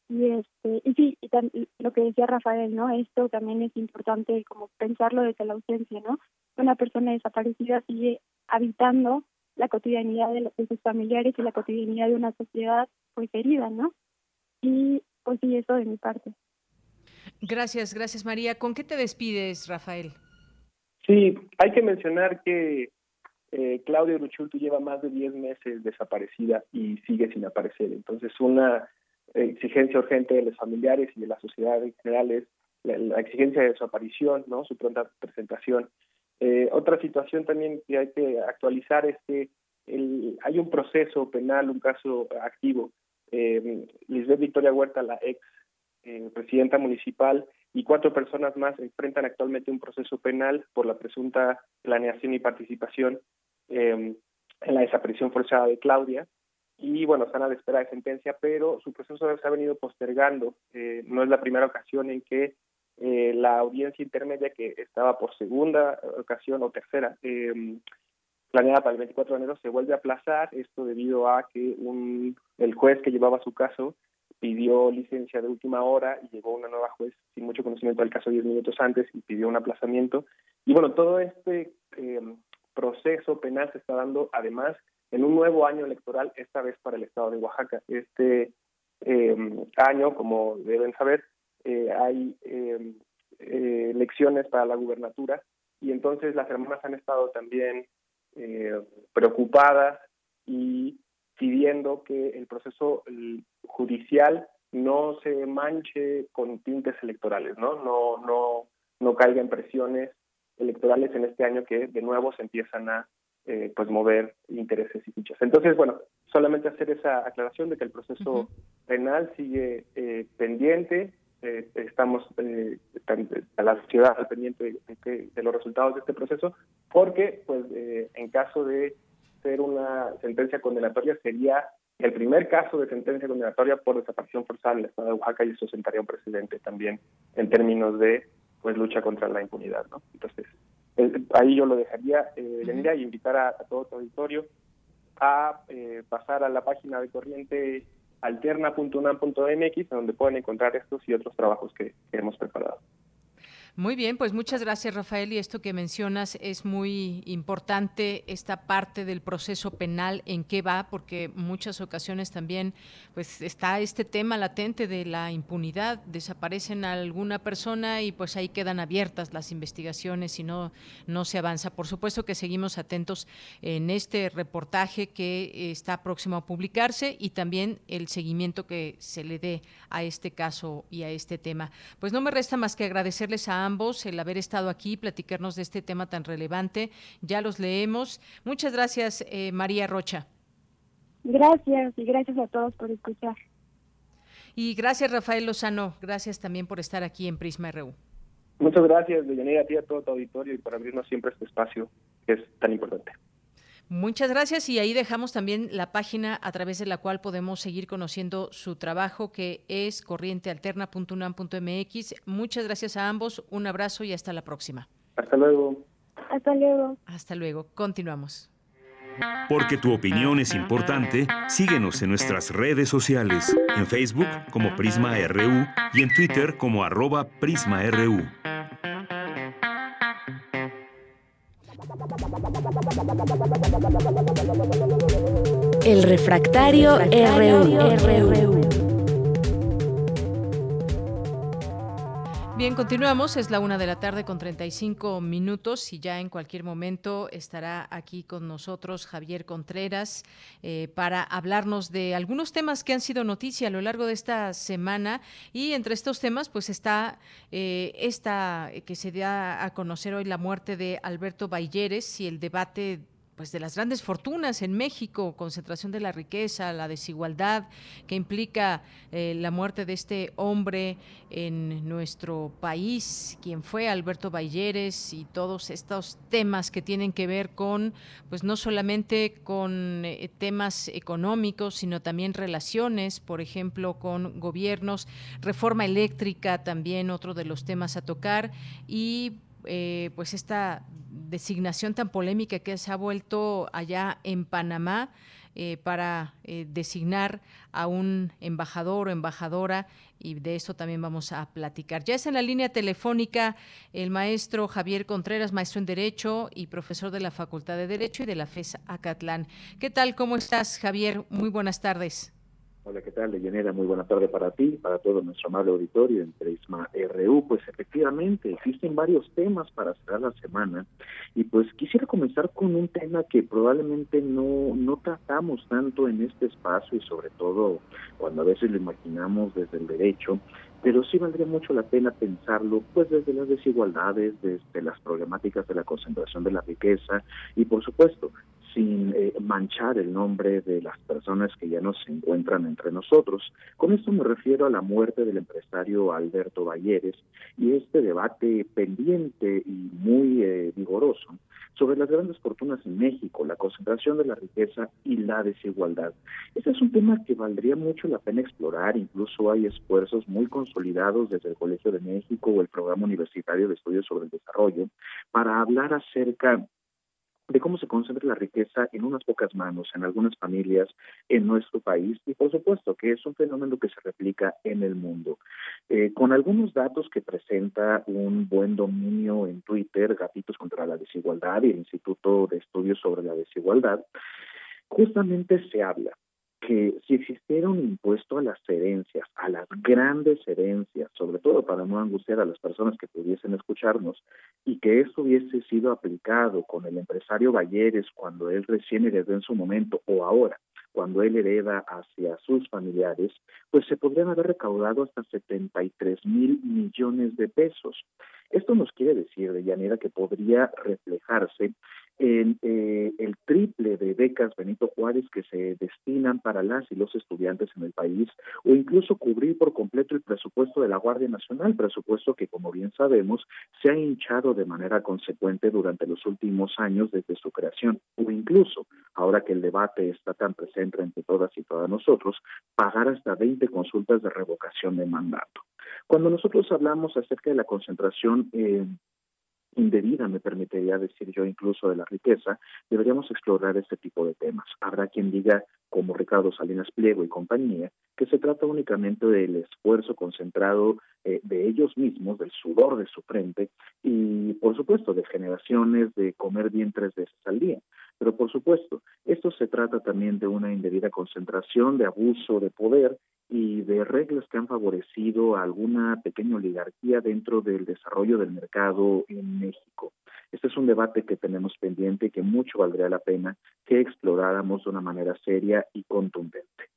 y este y sí y lo que decía Rafael no esto también es importante como pensarlo desde la ausencia no una persona desaparecida sigue habitando la cotidianidad de, sus familiares y la cotidianidad de una sociedad pues herida no y pues sí eso de mi parte. Gracias gracias María. Con qué te despides Rafael sí hay que mencionar que eh, Claudia Ruchultu lleva más de 10 meses desaparecida y sigue sin aparecer. Entonces, una exigencia urgente de los familiares y de la sociedad en general es la, exigencia de su aparición, no su pronta presentación. Eh, otra situación también que hay que actualizar es que hay un proceso penal, un caso activo. Eh, Lisbeth Victoria Huerta, la ex eh, presidenta municipal, y cuatro personas más enfrentan actualmente un proceso penal por la presunta planeación y participación eh, en la desaparición forzada de Claudia. Y bueno, están a la espera de sentencia, pero su proceso se ha venido postergando. Eh, no es la primera ocasión en que eh, la audiencia intermedia, que estaba por segunda ocasión o tercera, planeada para el 24 de enero, se vuelve a aplazar. Esto debido a que un, el juez que llevaba su caso pidió licencia de última hora y llegó una nueva juez sin mucho conocimiento del caso 10 minutos antes y pidió un aplazamiento. Y bueno, todo este eh, proceso penal se está dando además en un nuevo año electoral, esta vez para el estado de Oaxaca. Este eh, año, como deben saber, eh, hay eh, elecciones para la gubernatura y entonces las hermanas han estado también preocupadas y pidiendo que el proceso judicial no se manche con tintes electorales, ¿no? No, no, no caiga en presiones electorales en este año que de nuevo se empiezan a eh, pues mover intereses y fichas. Entonces, bueno, solamente hacer esa aclaración de que el proceso penal sigue eh, pendiente, eh, estamos eh, a la sociedad al pendiente de, de, los resultados de este proceso, porque pues en caso de ser una sentencia condenatoria sería el primer caso de sentencia condenatoria por desaparición forzada en el estado de Oaxaca y eso sentaría un precedente también en términos de pues lucha contra la impunidad, ¿no? Entonces, ahí yo lo dejaría, eh, y invitar a, todo tu auditorio a eh, pasar a la página de corriente alterna.unam.mx, donde pueden encontrar estos y otros trabajos que hemos preparado. Muy bien, pues muchas gracias Rafael y esto que mencionas es muy importante esta parte del proceso penal en qué va porque muchas ocasiones también pues está este tema latente de la impunidad, desaparecen a alguna persona y pues ahí quedan abiertas las investigaciones y no no se avanza. Por supuesto que seguimos atentos en este reportaje que está próximo a publicarse y también el seguimiento que se le dé a este caso y a este tema. Pues no me resta más que agradecerles a ambos el haber estado aquí, platicarnos de este tema tan relevante. Ya los leemos. Muchas gracias, eh, María Rocha. Gracias y gracias a todos por escuchar. Y gracias, Rafael Lozano. Gracias también por estar aquí en Prisma RU. Muchas gracias, Deyanira, a ti, a todo tu auditorio y por abrirnos siempre este espacio que es tan importante. Muchas gracias y ahí dejamos también la página a través de la cual podemos seguir conociendo su trabajo que es corrientealterna.unam.mx. Muchas gracias a ambos, un abrazo y hasta la próxima. Hasta luego. Hasta luego. Hasta luego. Continuamos. Porque tu opinión es importante, síguenos en nuestras redes sociales, en Facebook como Prisma RU y en Twitter como arroba PrismaRU. El refractario, RU. Bien, continuamos. Es la una de la tarde con 35 minutos y ya en cualquier momento estará aquí con nosotros Javier Contreras eh, para hablarnos de algunos temas que han sido noticia a lo largo de esta semana y entre estos temas pues está eh, esta que se da a conocer hoy la muerte de Alberto Balleres y el debate pues de las grandes fortunas en México, concentración de la riqueza, la desigualdad que implica eh, la muerte de este hombre en nuestro país, quien fue Alberto Balleres y todos estos temas que tienen que ver con, pues no solamente con eh, temas económicos, sino también relaciones, por ejemplo, con gobiernos, reforma eléctrica también otro de los temas a tocar y eh, pues esta designación tan polémica que se ha vuelto allá en Panamá eh, para eh, designar a un embajador o embajadora y de eso también vamos a platicar. Ya es en la línea telefónica el maestro Javier Contreras, maestro en Derecho y profesor de la Facultad de Derecho y de la FES Acatlán. ¿Qué tal? ¿Cómo estás, Javier? Muy buenas tardes. Hola, ¿qué tal, Leyenera? Muy buena tarde para ti, para todo nuestro amable auditorio en Prisma RU. Pues efectivamente, existen varios temas para cerrar la semana y pues quisiera comenzar con un tema que probablemente no, no tratamos tanto en este espacio y sobre todo cuando a veces lo imaginamos desde el derecho, pero sí valdría mucho la pena pensarlo pues desde las desigualdades, desde las problemáticas de la concentración de la riqueza y por supuesto sin eh, manchar el nombre de las personas que ya no se encuentran entre nosotros. Con esto me refiero a la muerte del empresario Alberto Valleres y este debate pendiente y muy eh, vigoroso sobre las grandes fortunas en México, la concentración de la riqueza y la desigualdad. Este es un tema que valdría mucho la pena explorar, incluso hay esfuerzos muy consolidados desde el Colegio de México o el Programa Universitario de Estudios sobre el Desarrollo para hablar acerca de cómo se concentra la riqueza en unas pocas manos, en algunas familias, en nuestro país, y por supuesto que es un fenómeno que se replica en el mundo. Eh, con algunos datos que presenta un buen dominio en Twitter, Gatitos contra la Desigualdad y el Instituto de Estudios sobre la Desigualdad, justamente se habla que si existiera un impuesto a las herencias, a las grandes herencias, sobre todo para no angustiar a las personas que pudiesen escucharnos, y que esto hubiese sido aplicado con el empresario Balleres cuando él recién heredó en su momento o ahora, cuando él hereda hacia sus familiares, pues se podrían haber recaudado hasta 73 mil millones de pesos. Esto nos quiere decir, de manera que podría reflejarse en eh, el triple de becas Benito Juárez que se destinan para las y los estudiantes en el país, o incluso cubrir por completo el presupuesto de la Guardia Nacional, presupuesto que, como bien sabemos, se ha hinchado de manera consecuente durante los últimos años desde su creación, o incluso, ahora que el debate está tan presente entre todas y todas nosotros, pagar hasta 20 consultas de revocación de mandato. Cuando nosotros hablamos acerca de la concentración indebida, me permitiría decir yo incluso de la riqueza, deberíamos explorar este tipo de temas. Habrá quien diga, como Ricardo Salinas Pliego y compañía, que se trata únicamente del esfuerzo concentrado eh, de ellos mismos, del sudor de su frente y, por supuesto, de generaciones de comer bien tres veces al día. Pero, por supuesto, esto se trata también de una indebida concentración, de abuso de poder y de reglas que han favorecido a alguna pequeña oligarquía dentro del desarrollo del mercado en México. Este es un debate que tenemos pendiente y que mucho valdría la pena que exploráramos de una manera seria y contundente.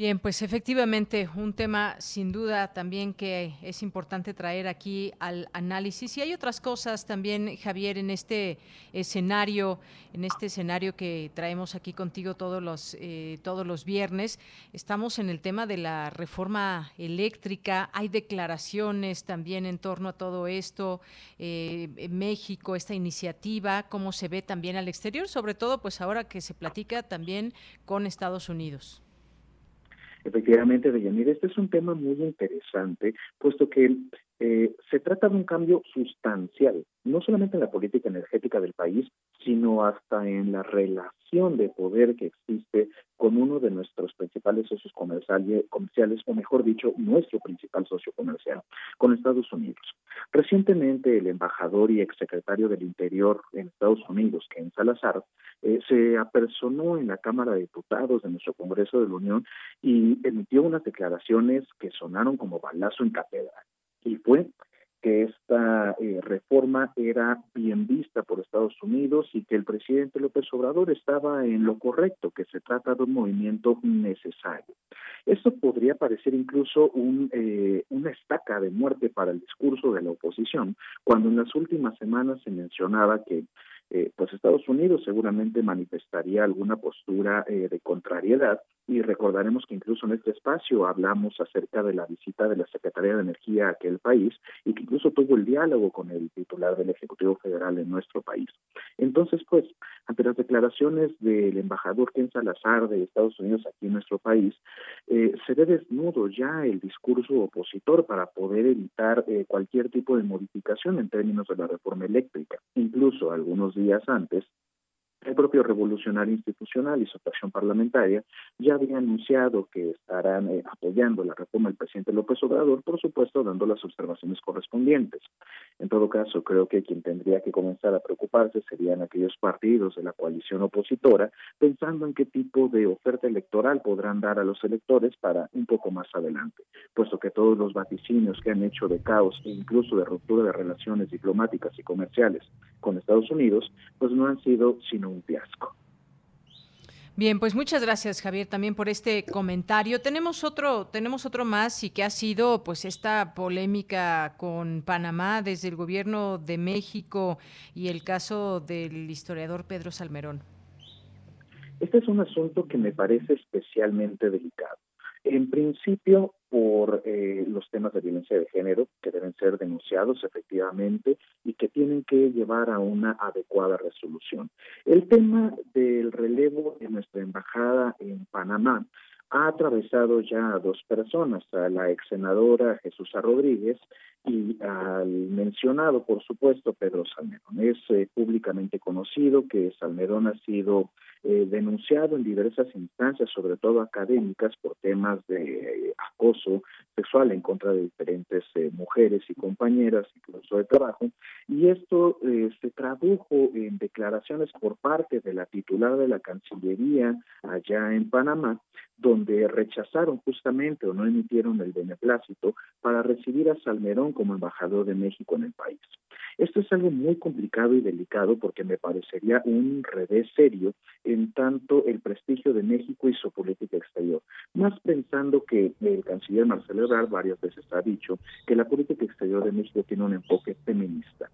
Bien, pues efectivamente un tema sin duda también que es importante traer aquí al análisis. Y hay otras cosas también, Javier, en este escenario, en este escenario que traemos aquí contigo todos los eh, todos los viernes. Estamos en el tema de la reforma eléctrica. Hay declaraciones también en torno a todo esto. Eh, México, esta iniciativa, cómo se ve también al exterior, sobre todo, pues ahora que se platica también con Estados Unidos. Efectivamente, Deyanir, este es un tema muy interesante, puesto que eh, se trata de un cambio sustancial, no solamente en la política energética del país, sino hasta en la relación de poder que existe con uno de nuestros principales socios comerciales, comerciales o mejor dicho, nuestro principal socio comercial, con Estados Unidos. Recientemente, el embajador y exsecretario del Interior en Estados Unidos, Ken Salazar, eh, se apersonó en la Cámara de Diputados de nuestro Congreso de la Unión y emitió unas declaraciones que sonaron como balazo en catedral y fue que esta eh, reforma era bien vista por Estados Unidos y que el presidente López Obrador estaba en lo correcto, que se trata de un movimiento necesario. Esto podría parecer incluso un, eh, una estaca de muerte para el discurso de la oposición, cuando en las últimas semanas se mencionaba que eh, pues Estados Unidos seguramente manifestaría alguna postura eh, de contrariedad y recordaremos que incluso en este espacio hablamos acerca de la visita de la Secretaría de Energía a aquel país y que incluso tuvo el diálogo con el titular del Ejecutivo Federal en nuestro país. Entonces, pues, ante las declaraciones del embajador Ken Salazar de Estados Unidos aquí en nuestro país, eh, se ve desnudo ya el discurso opositor para poder evitar cualquier tipo de modificación en términos de la reforma eléctrica. Incluso algunos días antes, el propio revolucionario institucional y su acción parlamentaria ya había anunciado que estarán eh, apoyando la reforma del presidente López Obrador, por supuesto, dando las observaciones correspondientes. En todo caso, creo que quien tendría que comenzar a preocuparse serían aquellos partidos de la coalición opositora, pensando en qué tipo de oferta electoral podrán dar a los electores para un poco más adelante, puesto que todos los vaticinios que han hecho de caos e incluso de ruptura de relaciones diplomáticas y comerciales con Estados Unidos, pues no han sido sino un fiasco. Bien, pues muchas gracias Javier también por este comentario. Tenemos otro, tenemos otro más y que ha sido pues esta polémica con Panamá desde el gobierno de México y el caso del historiador Pedro Salmerón. Este es un asunto que me parece especialmente delicado. En principio, por eh, los temas de violencia de género que deben ser denunciados efectivamente y que tienen que llevar a una adecuada resolución. El tema del relevo de nuestra embajada en Panamá ha atravesado ya a dos personas, a la ex senadora Jesús Rodríguez y al mencionado, por supuesto, Pedro Salmerón. Es eh, públicamente conocido que Salmerón ha sido eh, denunciado en diversas instancias, sobre todo académicas, por temas de eh, acoso sexual en contra de diferentes mujeres y compañeras, incluso de trabajo, y esto se tradujo en declaraciones por parte de la titular de la Cancillería allá en Panamá, donde rechazaron justamente o no emitieron el beneplácito para recibir a Salmerón como embajador de México en el país. Esto es algo muy complicado y delicado porque me parecería un revés serio en tanto el prestigio de México y su política exterior. Más pensando que el canciller Marcelo Ebrard varias veces ha dicho que la política exterior de México tiene un enfoque feminista.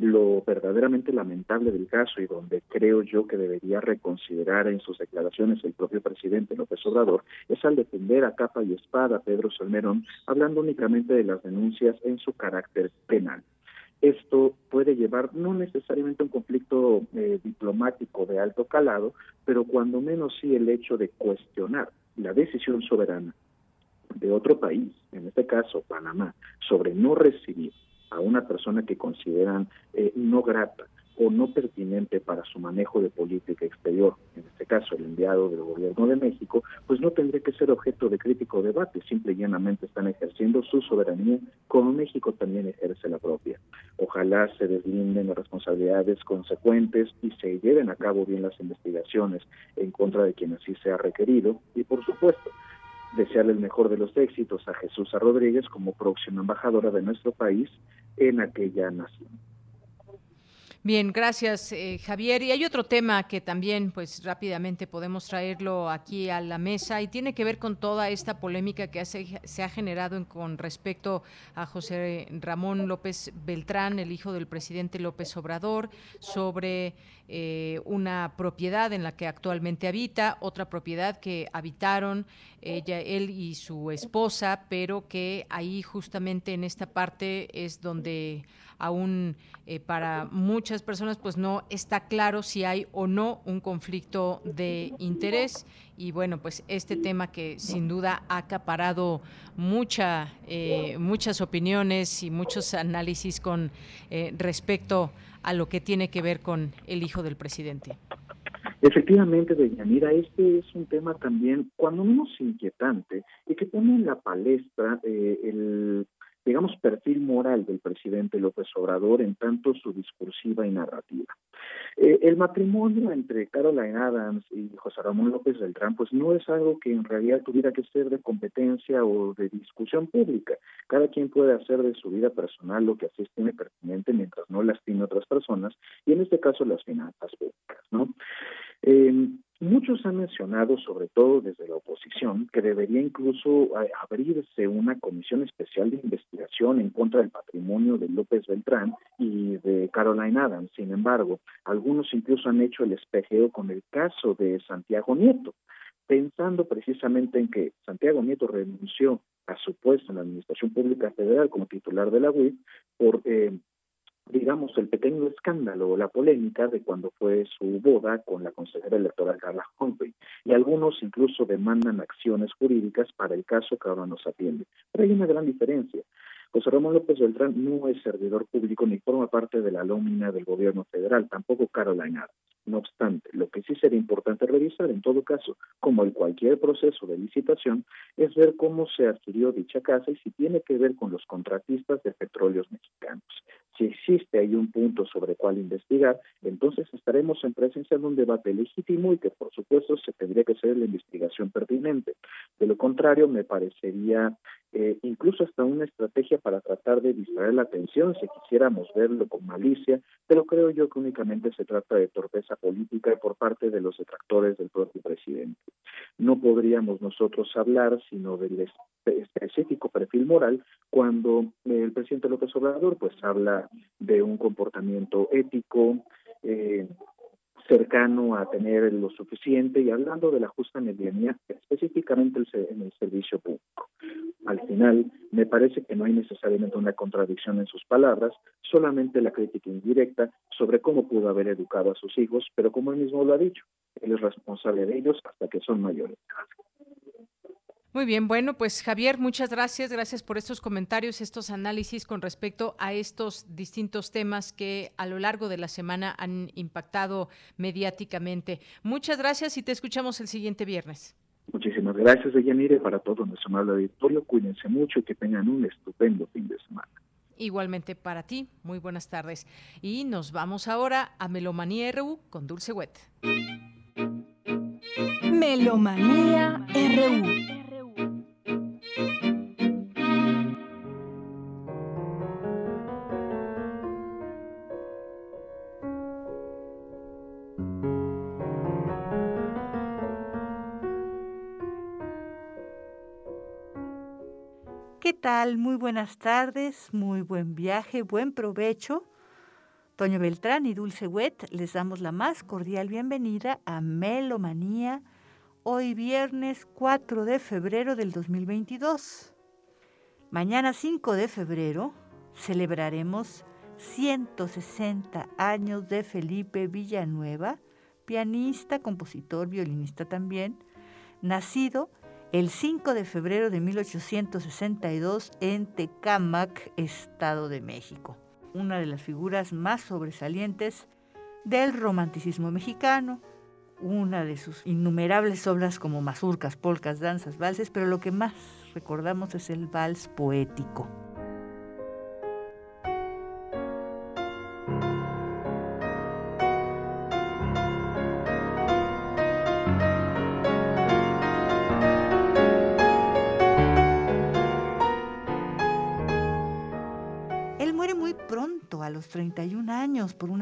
Lo verdaderamente lamentable del caso y donde creo yo que debería reconsiderar en sus declaraciones el propio presidente López Obrador es al defender a capa y espada a Pedro Salmerón, hablando únicamente de las denuncias en su carácter penal. Esto puede llevar no necesariamente a un conflicto eh, diplomático de alto calado, pero cuando menos sí el hecho de cuestionar la decisión soberana de otro país, en este caso Panamá, sobre no recibir a una persona que consideran eh, no grata o no pertinente para su manejo de política exterior, en este caso el enviado del gobierno de México, pues no tendría que ser objeto de crítico debate, simple y llanamente están ejerciendo su soberanía como México también ejerce la propia. Ojalá se deslinden las responsabilidades consecuentes y se lleven a cabo bien las investigaciones en contra de quien así sea requerido y por supuesto desearle el mejor de los éxitos a Jesús Rodríguez como próxima embajadora de nuestro país en aquella nación. Bien, gracias eh, Javier. Y hay otro tema que también, pues rápidamente podemos traerlo aquí a la mesa y tiene que ver con toda esta polémica que se ha generado con respecto a José Ramón López Beltrán, el hijo del presidente López Obrador, sobre eh, una propiedad en la que actualmente habita, otra propiedad que habitaron ella, él y su esposa, pero que ahí justamente en esta parte es donde aún eh, para muchas personas pues no está claro si hay o no un conflicto de interés y bueno pues este tema que sin duda ha acaparado mucha eh, muchas opiniones y muchos análisis con eh, respecto a lo que tiene que ver con el hijo del presidente. Efectivamente, doña Mira, este es un tema también, cuando menos inquietante, y que pone en la palestra el digamos, perfil moral del presidente López Obrador en tanto su discursiva y narrativa. Eh, el matrimonio entre Caroline Adams y José Ramón López Beltrán, pues no es algo que en realidad tuviera que ser de competencia o de discusión pública. Cada quien puede hacer de su vida personal lo que así estime pertinente mientras no lastime a otras personas, y en este caso las finanzas públicas, ¿no? Eh, Muchos han mencionado, sobre todo desde la oposición, que debería incluso eh, abrirse una comisión especial de investigación en contra del patrimonio de López Beltrán y de Caroline Adams. Sin embargo, algunos incluso han hecho el espejeo con el caso de Santiago Nieto, pensando precisamente en que Santiago Nieto renunció a su puesto en la Administración Pública Federal como titular de la UIF por eh, digamos, el pequeño escándalo o la polémica de cuando fue su boda con la consejera electoral Carla Humphrey. Y algunos incluso demandan acciones jurídicas para el caso que ahora nos atiende. Pero hay una gran diferencia. José Ramón López Beltrán no es servidor público ni forma parte de la nómina del gobierno federal, tampoco Carolina no obstante, lo que sí sería importante revisar en todo caso, como en cualquier proceso de licitación, es ver cómo se adquirió dicha casa y si tiene que ver con los contratistas de petróleos mexicanos. Si existe ahí un punto sobre cuál investigar, entonces estaremos en presencia de un debate legítimo y que por supuesto se tendría que hacer la investigación pertinente. De lo contrario, me parecería eh, incluso hasta una estrategia para tratar de distraer la atención si quisiéramos verlo con malicia, pero creo yo que únicamente se trata de torpeza política por parte de los detractores del propio presidente. No podríamos nosotros hablar sino del específico perfil moral cuando el presidente López Obrador pues habla de un comportamiento ético, eh, cercano a tener lo suficiente y hablando de la justa medianía, específicamente en el servicio público. Al final, me parece que no hay necesariamente una contradicción en sus palabras, solamente la crítica indirecta sobre cómo pudo haber educado a sus hijos, pero como él mismo lo ha dicho, él es responsable de ellos hasta que son mayores. Muy bien, bueno, pues Javier, muchas gracias, gracias por estos comentarios, estos análisis con respecto a estos distintos temas que a lo largo de la semana han impactado mediáticamente. Muchas gracias y te escuchamos el siguiente viernes. Muchísimas gracias, Deyanire, para todo nuestro amable auditorio. Cuídense mucho y que tengan un estupendo fin de semana. Igualmente para ti, muy buenas tardes. Y nos vamos ahora a Melomanía RU con Dulce Wet. Melomanía RU. Muy buenas tardes, muy buen viaje, buen provecho. Toño Beltrán y Dulce Wet les damos la más cordial bienvenida a Melomanía, hoy viernes 4 de febrero del 2022. Mañana 5 de febrero celebraremos 160 años de Felipe Villanueva, pianista, compositor, violinista también, nacido el 5 de febrero de 1862 en Tecámac, Estado de México una de las figuras más sobresalientes del romanticismo mexicano, una de sus innumerables obras como mazurcas, polcas, danzas, valses, pero lo que más recordamos es el vals poético.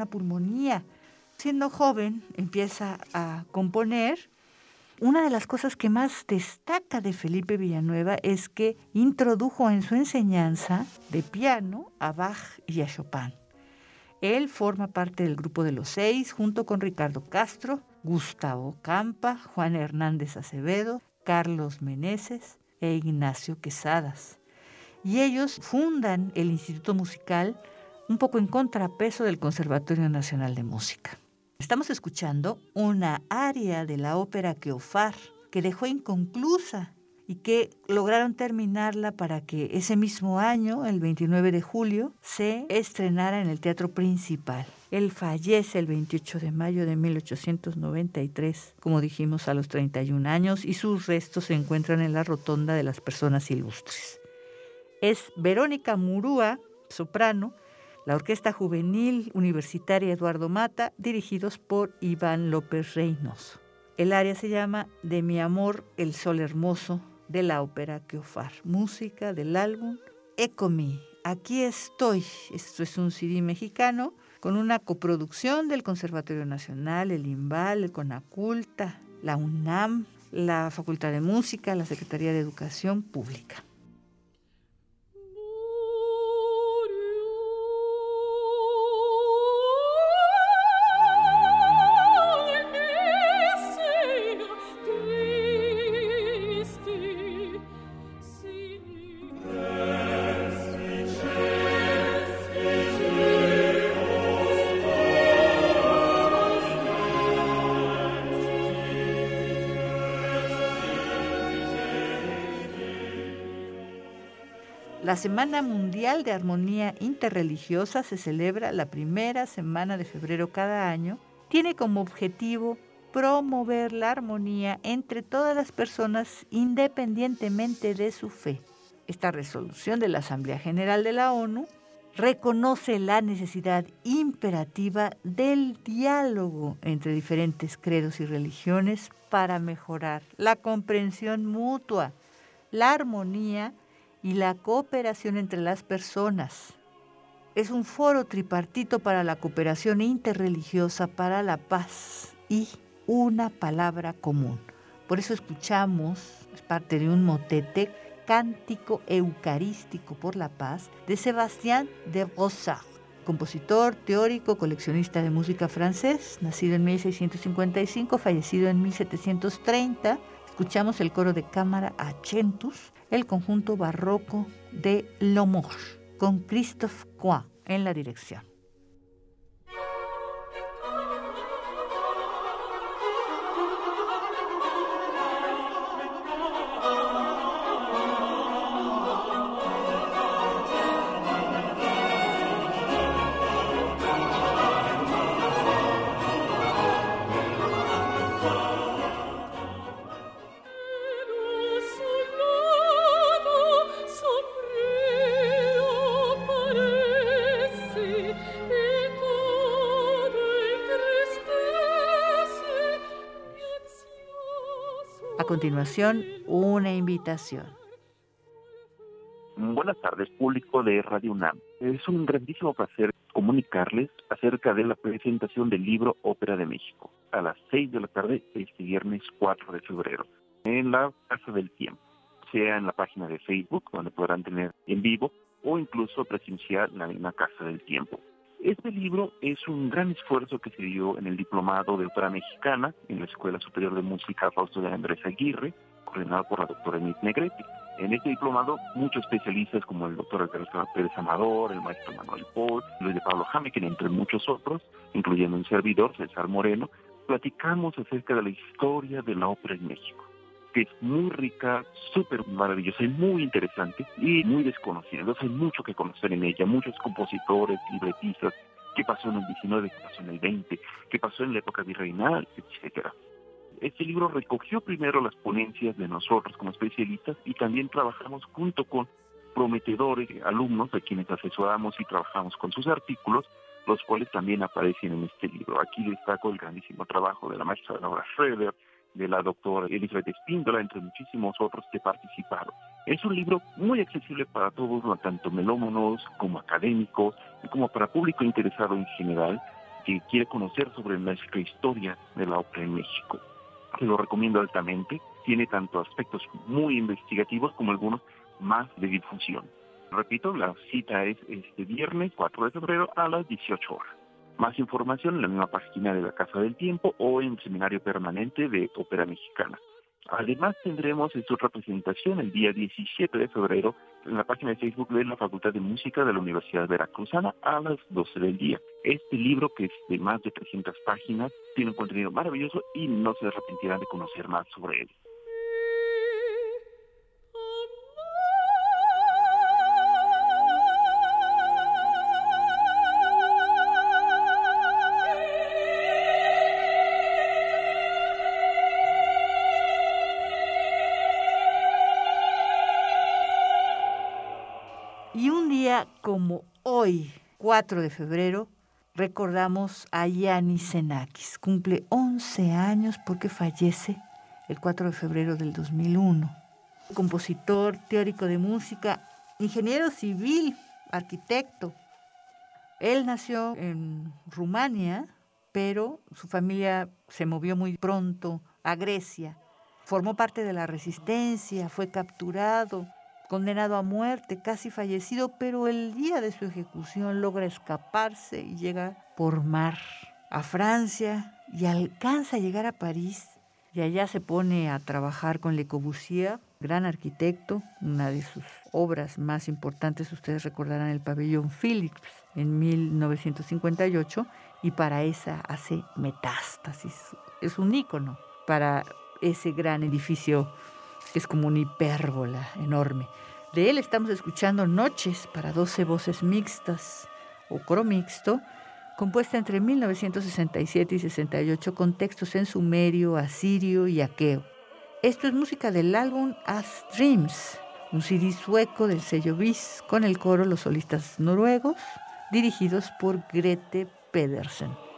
Pulmonía. Siendo joven empieza a componer. Una de las cosas que más destaca de Felipe Villanueva es que introdujo en su enseñanza de piano a Bach y a Chopin. Él forma parte del grupo de los seis junto con Ricardo Castro, Gustavo Campa, Juan Hernández Acevedo, Carlos Meneses e Ignacio Quesadas. Y ellos fundan el Instituto Musical un poco en contrapeso del Conservatorio Nacional de Música. Estamos escuchando una aria de la ópera Queofar que dejó inconclusa y que lograron terminarla para que ese mismo año, el 29 de julio, se estrenara en el Teatro Principal. Él fallece el 28 de mayo de 1893, como dijimos, a los 31 años, y sus restos se encuentran en la Rotonda de las Personas Ilustres. Es Verónica Murúa, soprano, la Orquesta Juvenil Universitaria Eduardo Mata, dirigidos por Iván López Reynos. El área se llama De mi amor, el sol hermoso, de la ópera Queofar, música del álbum Ecomi. Aquí estoy. Esto es un CD mexicano con una coproducción del Conservatorio Nacional, el IMBAL, el CONACULTA, la UNAM, la Facultad de Música, la Secretaría de Educación Pública. Semana Mundial de Armonía Interreligiosa se celebra la primera semana de febrero cada año. Tiene como objetivo promover la armonía entre todas las personas independientemente de su fe. Esta resolución de la Asamblea General de la ONU reconoce la necesidad imperativa del diálogo entre diferentes credos y religiones para mejorar la comprensión mutua, la armonía y la cooperación entre las personas. Es un foro tripartito para la cooperación interreligiosa, para la paz y una palabra común. Por eso escuchamos, es parte de un motete, Cántico Eucarístico por la Paz de Sebastián de Rosard, compositor, teórico, coleccionista de música francés, nacido en 1655, fallecido en 1730. Escuchamos el coro de cámara Achentus el conjunto barroco de Lomos, con Christophe Coin en la dirección. Continuación una invitación. Buenas tardes, público de Radio UNAM. Es un grandísimo placer comunicarles acerca de la presentación del libro Ópera de México a las 6 de la tarde este viernes 4 de febrero en la Casa del Tiempo. sea en la página de Facebook, donde podrán tener en vivo, o incluso presenciar en la misma Casa del Tiempo. Este libro es un gran esfuerzo que se dio en el diplomado de ópera mexicana en la Escuela Superior de Música Fausto de Andrés Aguirre, coordinado por la doctora Enid Negrete. En este diplomado, muchos especialistas como el doctor Alberto Pérez Amador, el maestro Manuel Paul, Luis de Pablo Jamequín, entre muchos otros, incluyendo un servidor, César Moreno, platicamos acerca de la historia de la ópera en México que es muy rica, súper maravillosa y muy interesante y muy desconocida. Entonces hay mucho que conocer en ella, muchos compositores, libretistas, qué pasó en el 19, qué pasó en el 20, qué pasó en la época virreinal, etcétera. Este libro recogió primero las ponencias de nosotros como especialistas y también trabajamos junto con prometedores, alumnos a quienes asesoramos y trabajamos con sus artículos, los cuales también aparecen en este libro. Aquí destaco el grandísimo trabajo de la maestra Laura Schroeder, de la doctora Elizabeth Espíndola, entre muchísimos otros que participaron. Es un libro muy accesible para todos, tanto melómanos como académicos, como para público interesado en general, que quiere conocer sobre la historia de la ópera en México. Lo recomiendo altamente. Tiene tanto aspectos muy investigativos como algunos más de difusión. Repito, la cita es este viernes 4 de febrero a las 18 horas. Más información en la misma página de la Casa del Tiempo o en el Seminario Permanente de Ópera Mexicana. Además tendremos su representación el día 17 de febrero en la página de Facebook de la Facultad de Música de la Universidad Veracruzana a las 12 del día. Este libro, que es de más de 300 páginas, tiene un contenido maravilloso y no se arrepentirán de conocer más sobre él. 4 de febrero, recordamos a Yanis Xenakis. Cumple 11 años porque fallece el 4 de febrero del 2001. Compositor, teórico de música, ingeniero civil, arquitecto. Él nació en Rumania, pero su familia se movió muy pronto a Grecia. Formó parte de la resistencia, fue capturado, condenado a muerte, casi fallecido, pero el día de su ejecución logra escaparse y llega por mar a Francia y alcanza a llegar a París. Y allá se pone a trabajar con Le Corbusier, gran arquitecto, una de sus obras más importantes, ustedes recordarán el pabellón Philips en 1958, y para esa hace metástasis. Es un ícono para ese gran edificio es como una hipérbola enorme. De él estamos escuchando Noches para 12 voces mixtas o coro mixto, compuesta entre 1967 y 68 con textos en sumerio, asirio y aqueo. Esto es música del álbum As Dreams, un CD sueco del sello BIS, con el coro Los Solistas Noruegos, dirigidos por Grete Pedersen.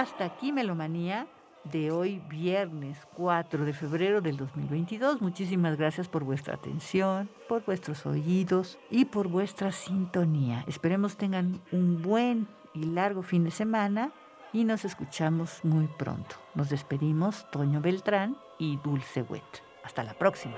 Hasta aquí Melomanía de hoy viernes 4 de febrero del 2022. Muchísimas gracias por vuestra atención, por vuestros oídos y por vuestra sintonía. Esperemos tengan un buen y largo fin de semana y nos escuchamos muy pronto. Nos despedimos Toño Beltrán y Dulce Wet. Hasta la próxima.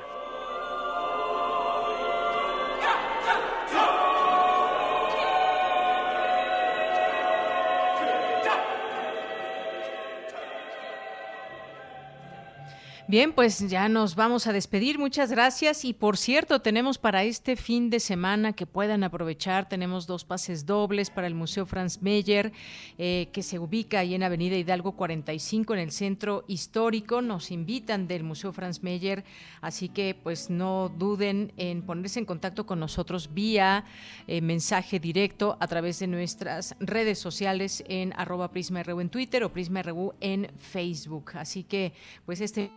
Bien, pues ya nos vamos a despedir. Muchas gracias. Y por cierto, tenemos para este fin de semana que puedan aprovechar, tenemos dos pases dobles para el Museo Franz Meyer, eh, que se ubica ahí en Avenida Hidalgo 45 en el centro histórico. Nos invitan del Museo Franz Meyer, así que pues no duden en ponerse en contacto con nosotros vía eh, mensaje directo a través de nuestras redes sociales en arroba PrismaRU en Twitter o PrismaRU en Facebook. Así que pues este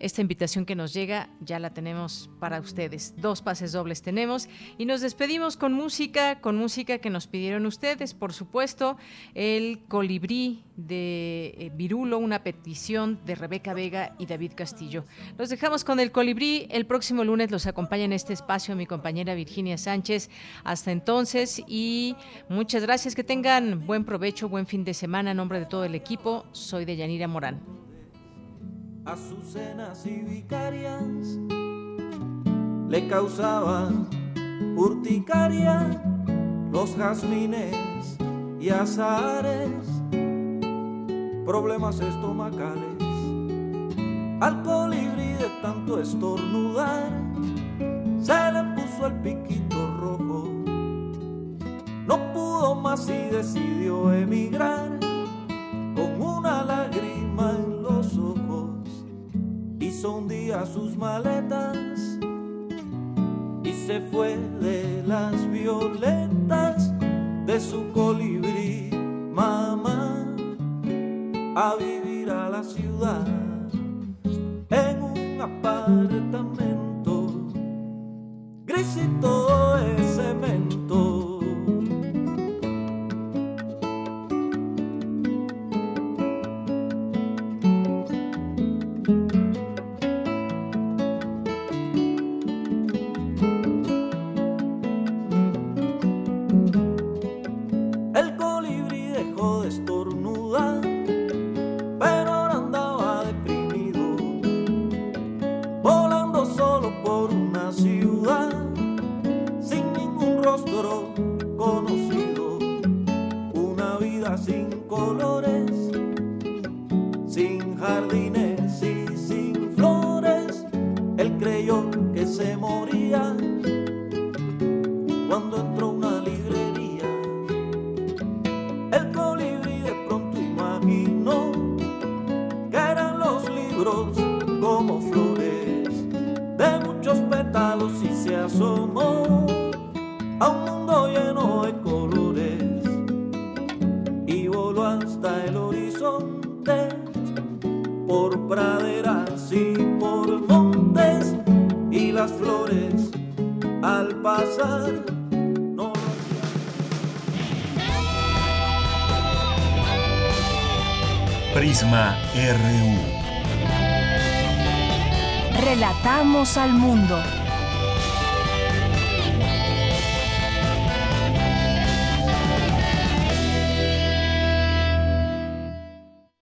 esta invitación que nos llega ya la tenemos para ustedes. Dos pases dobles tenemos y nos despedimos con música, con música que nos pidieron ustedes, por supuesto, el colibrí de eh, Virulo, una petición de Rebeca Vega y David Castillo. Los dejamos con el colibrí. El próximo lunes los acompaña en este espacio mi compañera Virginia Sánchez. Hasta entonces y muchas gracias. Que tengan buen provecho, buen fin de semana. En nombre de todo el equipo, soy de Yanira Morán azucenas y vicarias le causaban urticaria los jazmines y azares, problemas estomacales, al colibrí de tanto estornudar, se le puso el piquito rojo, no pudo más y decidió emigrar con una lágrima en los ojos hizo un día sus maletas y se fue de las violetas de su colibrí, mamá, a vivir a la ciudad en un apartamento gris y todo es cemento.